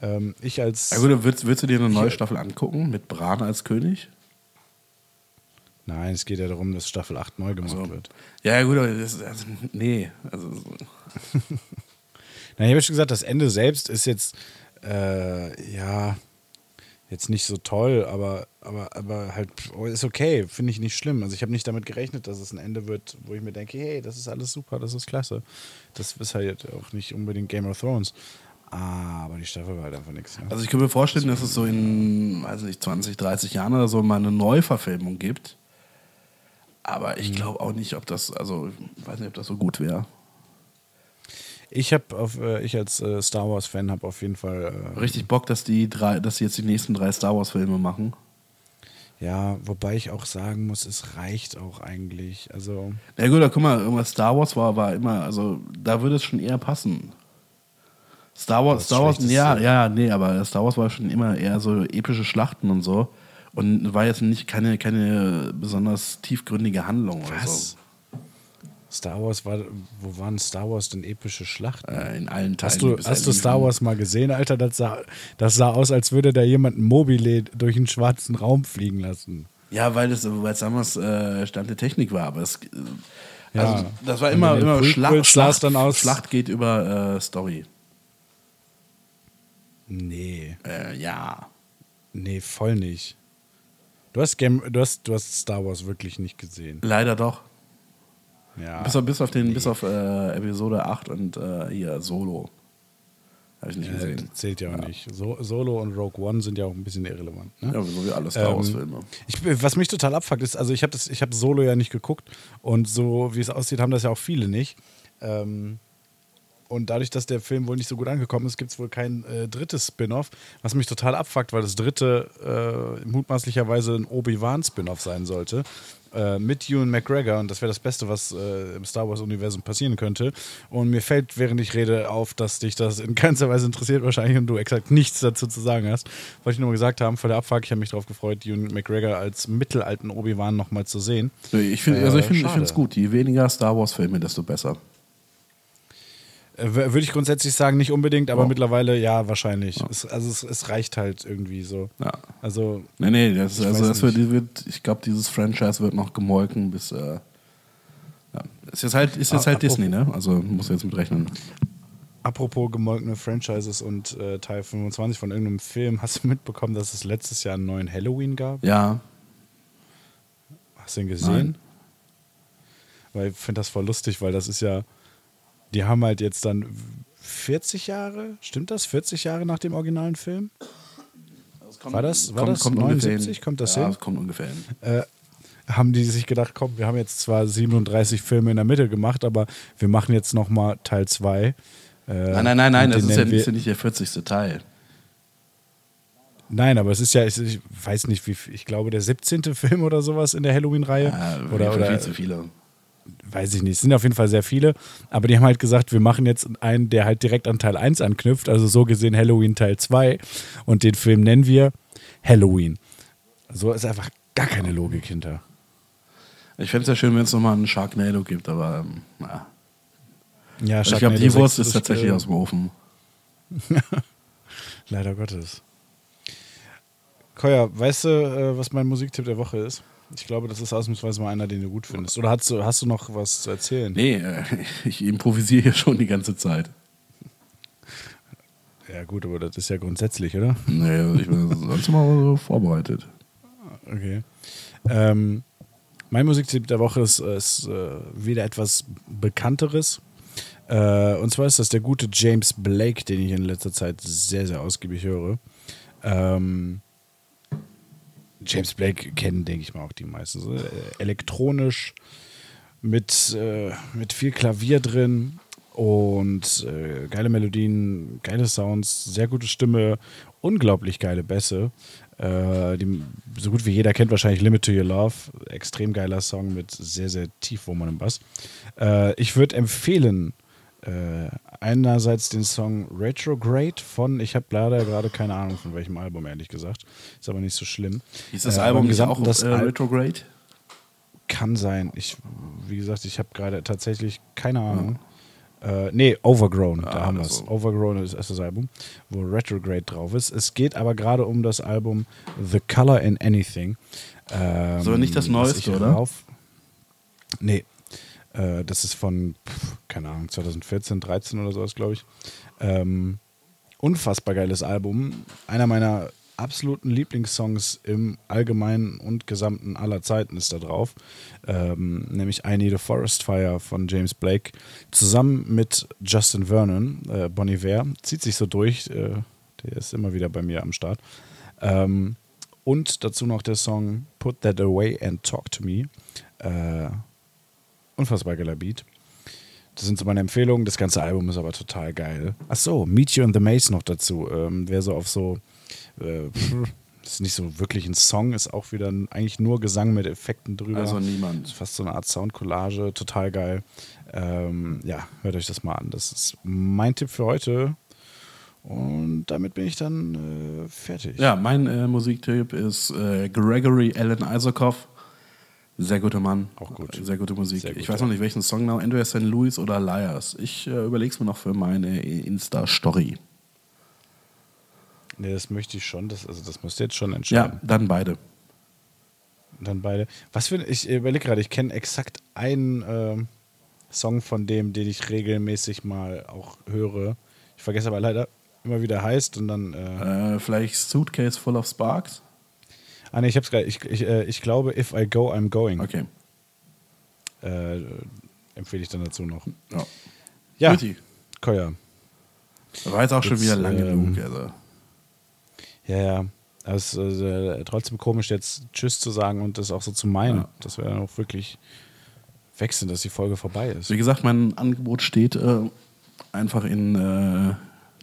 Ähm, ich als. Ja gut, willst, willst du dir eine neue Staffel angucken mit Bran als König? Nein, es geht ja darum, dass Staffel 8 neu gemacht So. wird. Ja, ja, gut, aber das, also, nee. Also, so- Na, ich habe schon gesagt, das Ende selbst ist jetzt, äh, ja, jetzt nicht so toll, aber, aber, aber halt oh, ist okay, finde ich nicht schlimm. Also ich habe nicht damit gerechnet, dass es ein Ende wird, wo ich mir denke, hey, das ist alles super, das ist klasse. Das ist halt auch nicht unbedingt Game of Thrones. Aber die Staffel war halt einfach nichts. Ja. also ich kann mir vorstellen, dass es so in, weiß nicht, 20, 30 Jahren oder so mal eine Neuverfilmung gibt. Aber Mhm. ich glaube auch nicht, ob das, also ich weiß nicht, ob das so gut wäre. Ich habe auf, äh, ich als äh, Star Wars Fan habe auf jeden Fall, äh, Richtig Bock, dass die drei, dass sie jetzt die nächsten drei Star Wars Filme machen. ja, wobei ich auch sagen muss, es reicht auch eigentlich. Also Na gut, da guck mal, irgendwas Star Wars war, war immer, also da würde es schon eher passen. Star Wars, Star Wars, ja, ja, nee, aber Star Wars war schon immer eher so epische Schlachten und so. Und war jetzt nicht keine, keine besonders tiefgründige Handlung oder was? so. Star Wars war, wo waren Star Wars denn epische Schlachten? Äh, in allen Teilen. Hast du, hast du. Star Wars mal gesehen, Alter? Das sah, das sah aus, als würde da jemand ein Mobile durch einen schwarzen Raum fliegen lassen. Ja, weil es, weil damals äh, Stand der Technik war, aber es, äh, Ja. also, das war immer, immer Schlacht, Schlacht, dann aus- Schlacht geht über äh, Story. Nee, Äh, ja. nee, voll nicht. Du hast, Game, du, hast, du hast Star Wars wirklich nicht gesehen. Leider doch. Ja. Bis auf, bis auf, den, bis auf äh, Episode 8 und äh, hier Solo. Habe ich nicht Ja, gesehen. das zählt ja auch nicht. So, Solo und Rogue One sind ja auch ein bisschen irrelevant. Ne? Ja, so wie alle Star Ähm, Wars-Filme. Ich, was mich total abfuckt, ist, also ich habe hab Solo ja nicht geguckt und so wie es aussieht, haben das ja auch viele nicht. Ähm, und dadurch, dass der Film wohl nicht so gut angekommen ist, gibt es wohl kein äh, drittes Spin-off, was mich total abfuckt, weil das dritte äh, mutmaßlicherweise ein Obi-Wan-Spin-off sein sollte. Äh, mit Ewan McGregor und das wäre das Beste, was äh, im Star Wars-Universum passieren könnte. Und mir fällt, während ich rede, auf, dass dich das in keinster Weise interessiert wahrscheinlich und du exakt nichts dazu zu sagen hast. Wollte ich nur mal gesagt haben, vor der Abfuck, ich habe mich darauf gefreut, Ewan McGregor als mittelalten Obi-Wan nochmal zu sehen. Ich finde also ich äh, find, find's gut. Je weniger Star Wars-Filme, desto besser. Würde ich grundsätzlich sagen, nicht unbedingt, aber Oh. mittlerweile ja, wahrscheinlich. Es, also es, es reicht halt irgendwie so. Ja. Also, Nee, nee, das, Ich also das wird, wird, ich glaube, dieses Franchise wird noch gemolken bis. Äh, ja. Ist jetzt halt, ist jetzt Ah, halt apropos- Disney, ne? Also muss jetzt mit rechnen. apropos gemolkene Franchises und äh, Teil 25 von irgendeinem Film, hast du mitbekommen, dass es letztes Jahr einen neuen Halloween gab? Ja. Hast du ihn gesehen? Nein. Weil ich finde das voll lustig, weil das ist ja, die haben halt jetzt dann 40 Jahre, stimmt das? 40 Jahre nach dem originalen Film? War das- war das 79? Kommt das ja, hin? das kommt ungefähr hin. äh, haben die sich gedacht, komm, wir haben jetzt zwar 37 Filme in der Mitte gemacht, aber wir machen jetzt noch mal Teil 2. Äh, Nein, nein, nein, nein, das ist ja, ist ja nicht der 40. Teil. Nein, aber es ist ja, ich, weiß nicht, wie, viel- ich glaube, der 17. Film oder sowas in der Halloween-Reihe. Ja, oder, viel oder zu viele. Weiß ich nicht. Es sind auf jeden Fall sehr viele. Aber die haben halt gesagt, wir machen jetzt einen, der halt direkt an Teil 1 anknüpft. Also so gesehen Halloween Teil 2. Und den Film nennen wir Halloween. So ist einfach gar keine Logik hinter. Ich fände es ja schön, wenn es nochmal einen Sharknado gibt, aber ähm, na. Ja, Also ich glaube, die Wurst 6 ist tatsächlich äh, aus dem Ofen. Leider Gottes. Koya, weißt du, äh, was mein Musiktipp der Woche ist? Ich glaube, das ist ausnahmsweise mal einer, den du gut findest. Oder hast du, hast du noch was zu erzählen? Nee, äh, ich improvisiere hier schon die ganze Zeit. Ja, gut, aber das ist ja grundsätzlich, oder? Nee, also ich bin sonst mal so vorbereitet. Okay. Ähm, mein Musiktipp der Woche ist, ist äh, wieder etwas Bekannteres. Äh, und zwar ist das der gute James Blake, den ich in letzter Zeit sehr, sehr ausgiebig höre. Ähm, James Blake kennen, denke ich mal, auch die meisten. So, äh, elektronisch, mit, äh, mit viel Klavier drin und äh, geile Melodien, geile Sounds, sehr gute Stimme, unglaublich geile Bässe. Äh, die, so gut wie jeder kennt wahrscheinlich Limit to Your Love. Extrem geiler Song mit sehr, sehr tief wummerndem Bass. Äh, ich würde empfehlen, äh, einerseits den Song Retrograde von, ich habe leider gerade keine Ahnung von welchem Album, ehrlich gesagt. Ist aber nicht so schlimm. Ist das Äh, Album nicht auch das äh, Retrograde? kann sein. Ich, wie gesagt, ich habe gerade tatsächlich keine Ahnung. Äh, nee, Overgrown, da Ah, haben wir es. so. Overgrown ist das Album, wo Retrograde drauf ist. Es geht aber gerade um das Album The Color in Anything. Ähm, So, nicht das was Neueste, oder? rauf- Nee, äh, das ist von, pff, keine Ahnung, 2014, 13 oder sowas, glaube ich. Ähm, unfassbar geiles Album. Einer meiner absoluten Lieblingssongs im Allgemeinen und Gesamten aller Zeiten ist da drauf. Ähm, nämlich I Need a Forest Fire von James Blake. Zusammen mit Justin Vernon, äh, Bon Iver. Zieht sich so durch. Äh, der ist immer wieder bei mir am Start. Ähm, und dazu noch der Song Put That Away and Talk to Me. Äh, unfassbar geiler Beat. Das sind so meine Empfehlungen. Das ganze Album ist aber total geil. Ach so, Meet You in the Maze noch dazu. Ähm, wer so auf so. Äh, ist nicht so wirklich ein Song, ist auch wieder ein, eigentlich nur Gesang mit Effekten drüber. Also niemand. Fast so eine Art Soundcollage, total geil. Ähm, ja, hört euch das mal an. Das ist mein Tipp für heute. Und damit bin ich dann äh, fertig. Ja, mein äh, Musiktipp ist äh, Gregory Alan Isaacoff. Sehr guter Mann. Auch gut. Sehr gute Musik. Sehr gut, ich weiß ja. noch nicht, welchen Song genau. Entweder St. Louis oder Liars. Ich äh, überlege es mir noch für meine Insta-Story. Nee, das möchte ich schon. Das, also das müsst ihr jetzt schon Ja, entscheiden. dann beide. Dann beide. Was für ich überlege gerade, ich kenne exakt einen ähm, Song von dem, den ich regelmäßig mal auch höre. Ich vergesse aber leider immer wieder heißt und dann. Äh, Äh, vielleicht Suitcase Full of Sparks. Ah, nee, ich hab's gerade. Ich, ich, äh, ich glaube, If I Go, I'm Going. Okay. Äh, empfehle ich dann dazu noch. Ja. Ja, Guti. Koya. War jetzt auch schon Jetzt, wieder lang ähm, genug. Also. Ja, ja. Aber es ist äh, trotzdem komisch, jetzt Tschüss zu sagen und das auch so zu meinen. Ja. Das wäre dann auch wirklich wechseln, dass die Folge vorbei ist. Wie gesagt, mein Angebot steht äh, einfach in äh,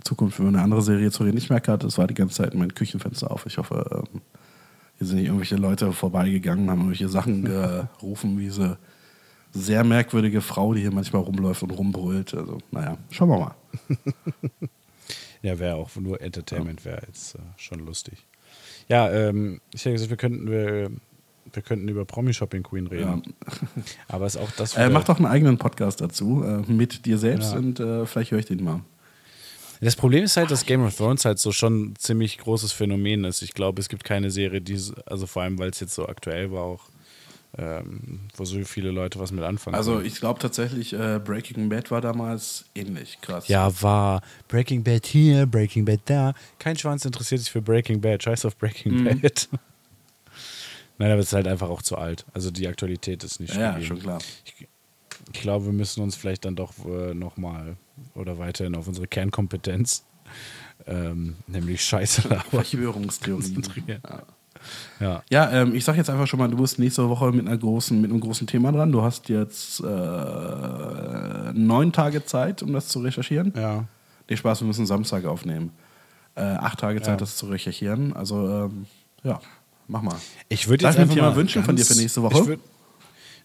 Zukunft über eine andere Serie zu reden. Ich merke gerade, es war die ganze Zeit mein Küchenfenster auf. Ich hoffe, ähm, hier sind nicht irgendwelche Leute vorbeigegangen, haben irgendwelche Sachen gerufen, wie diese sehr merkwürdige Frau, die hier manchmal rumläuft und rumbrüllt. Also, naja, schauen wir mal. Ja, wäre auch nur Entertainment, wäre jetzt äh, schon lustig. Ja, ähm, ich hätte gesagt, wir könnten, wir, wir könnten über Promi Shopping Queen reden. Aber ist auch das. Äh, mach doch einen eigenen Podcast dazu äh, mit dir selbst Ja. und äh, vielleicht höre ich den mal. Das Problem ist halt, dass Game of Thrones halt so schon ein ziemlich großes Phänomen ist. Ich glaube, es gibt keine Serie, die, also vor allem, weil es jetzt so aktuell war, auch, ähm, wo so viele Leute was mit anfangen. Also können. ich glaube tatsächlich, äh, Breaking Bad war damals ähnlich krass. Ja, war Breaking Bad hier, Breaking Bad da. Kein Schwanz interessiert sich für Breaking Bad. Scheiß auf Breaking Mhm. Bad. Nein, aber es ist halt einfach auch zu alt. Also die Aktualität ist nicht ja, gegeben. schon klar. Ich, ich glaube, wir müssen uns vielleicht dann doch äh, nochmal oder weiterhin auf unsere Kernkompetenz, ähm, nämlich Scheiße. Verschwörungstheorien. Ja. Ja. Ja, ähm, ich sag jetzt einfach schon mal, du bist nächste Woche mit, einer großen, mit einem großen Thema dran. Du hast jetzt äh, neun Tage Zeit, um das zu recherchieren. Ja. Nee, Spaß, wir müssen Samstag aufnehmen. Äh, acht Tage Zeit, Ja. das zu recherchieren. Also, ähm, ja, mach mal. Ich würde Darf jetzt mir ein einfach Thema mal wünschen von dir für nächste Woche?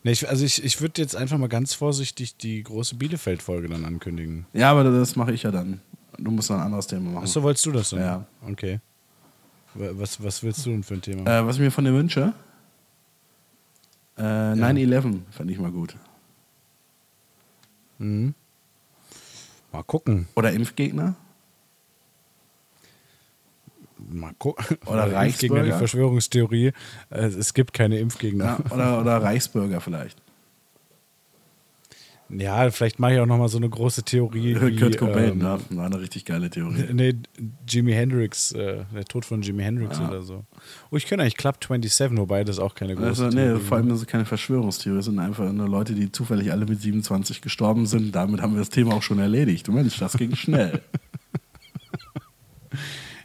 Nee, ich, also ich, ich würde jetzt einfach mal ganz vorsichtig die große Bielefeld-Folge dann ankündigen. Ja, aber das mache ich ja dann. Du musst noch ein anderes Thema machen. Achso, wolltest du das dann? Ja. Okay. Wa- Was, was willst du denn für ein Thema? Äh, was ich mir von dir wünsche? Äh, 9-11 fand ich mal gut. Mhm. Mal gucken. Oder Impfgegner? Mal gucken. Oder Impfgegner, die Reichsbürger. Verschwörungstheorie. Äh, Es gibt keine Impfgegner. Ja, oder, oder Reichsbürger vielleicht. Ja, vielleicht mache ich auch nochmal so eine große Theorie. Wie, Kurt Cobain, ähm, ja, war eine richtig geile Theorie. Nee, Jimi Hendrix, äh, der Tod von Jimi Hendrix Ja. oder so. Oh, ich kenne eigentlich Club 27, wobei das auch keine große Also, nee, Theorie vor allem das ist keine Verschwörungstheorie, sind einfach nur Leute, die zufällig alle mit 27 gestorben sind. Damit haben wir das Thema auch schon erledigt. Mensch, das ging schnell.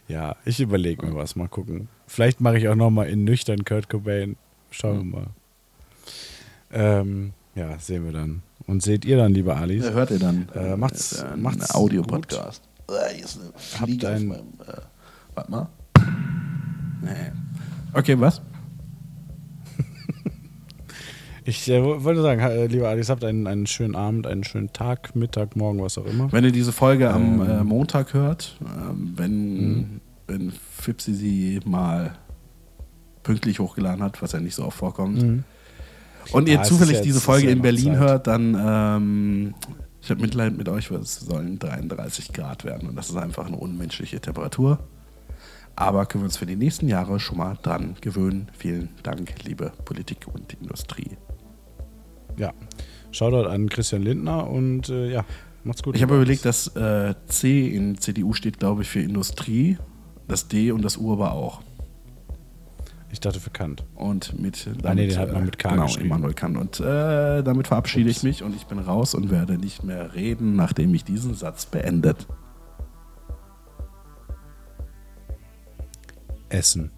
Ja, ich überlege mir was, mal gucken. Vielleicht mache ich auch nochmal in nüchtern Kurt Cobain. Schauen wir mal. Ähm, ja, sehen wir dann. Und seht ihr dann, liebe Alis? Ja, hört ihr dann? Äh, macht's- ein macht's Audiopodcast. Äh, hier ist eine Fliege ein- auf meinem, äh, warte mal. Nee. Okay, was? Ich äh, wo- wollte sagen, äh, liebe Alis, habt einen, einen schönen Abend, einen schönen Tag, Mittag, Morgen, was auch immer. Wenn ihr diese Folge am Ähm. äh, Montag hört, ähm, wenn, Mhm. wenn Fipsi sie mal pünktlich hochgeladen hat, was ja nicht so oft vorkommt, Mhm. und ihr Ja, es ist zufällig ja- diese Folge ja in Berlin Zeit. hört, dann ähm, ich habe Mitleid mit euch, weil es sollen 33 Grad werden und das ist einfach eine unmenschliche Temperatur. Aber können wir uns für die nächsten Jahre schon mal dran gewöhnen. Vielen Dank, liebe Politik und Industrie. Ja. Shoutout an Christian Lindner und äh, ja, macht's gut. Ich habe überlegt, dass äh, C in CDU steht, glaube ich, für Industrie, das D und das U aber auch. Ich dachte für Kant. Und mit Ah, nee, den hat man mit K genau, geschrieben. Immanuel Kant. Und äh, damit verabschiede ich mich und ich bin raus und werde nicht mehr reden, nachdem ich diesen Satz beendet. Essen.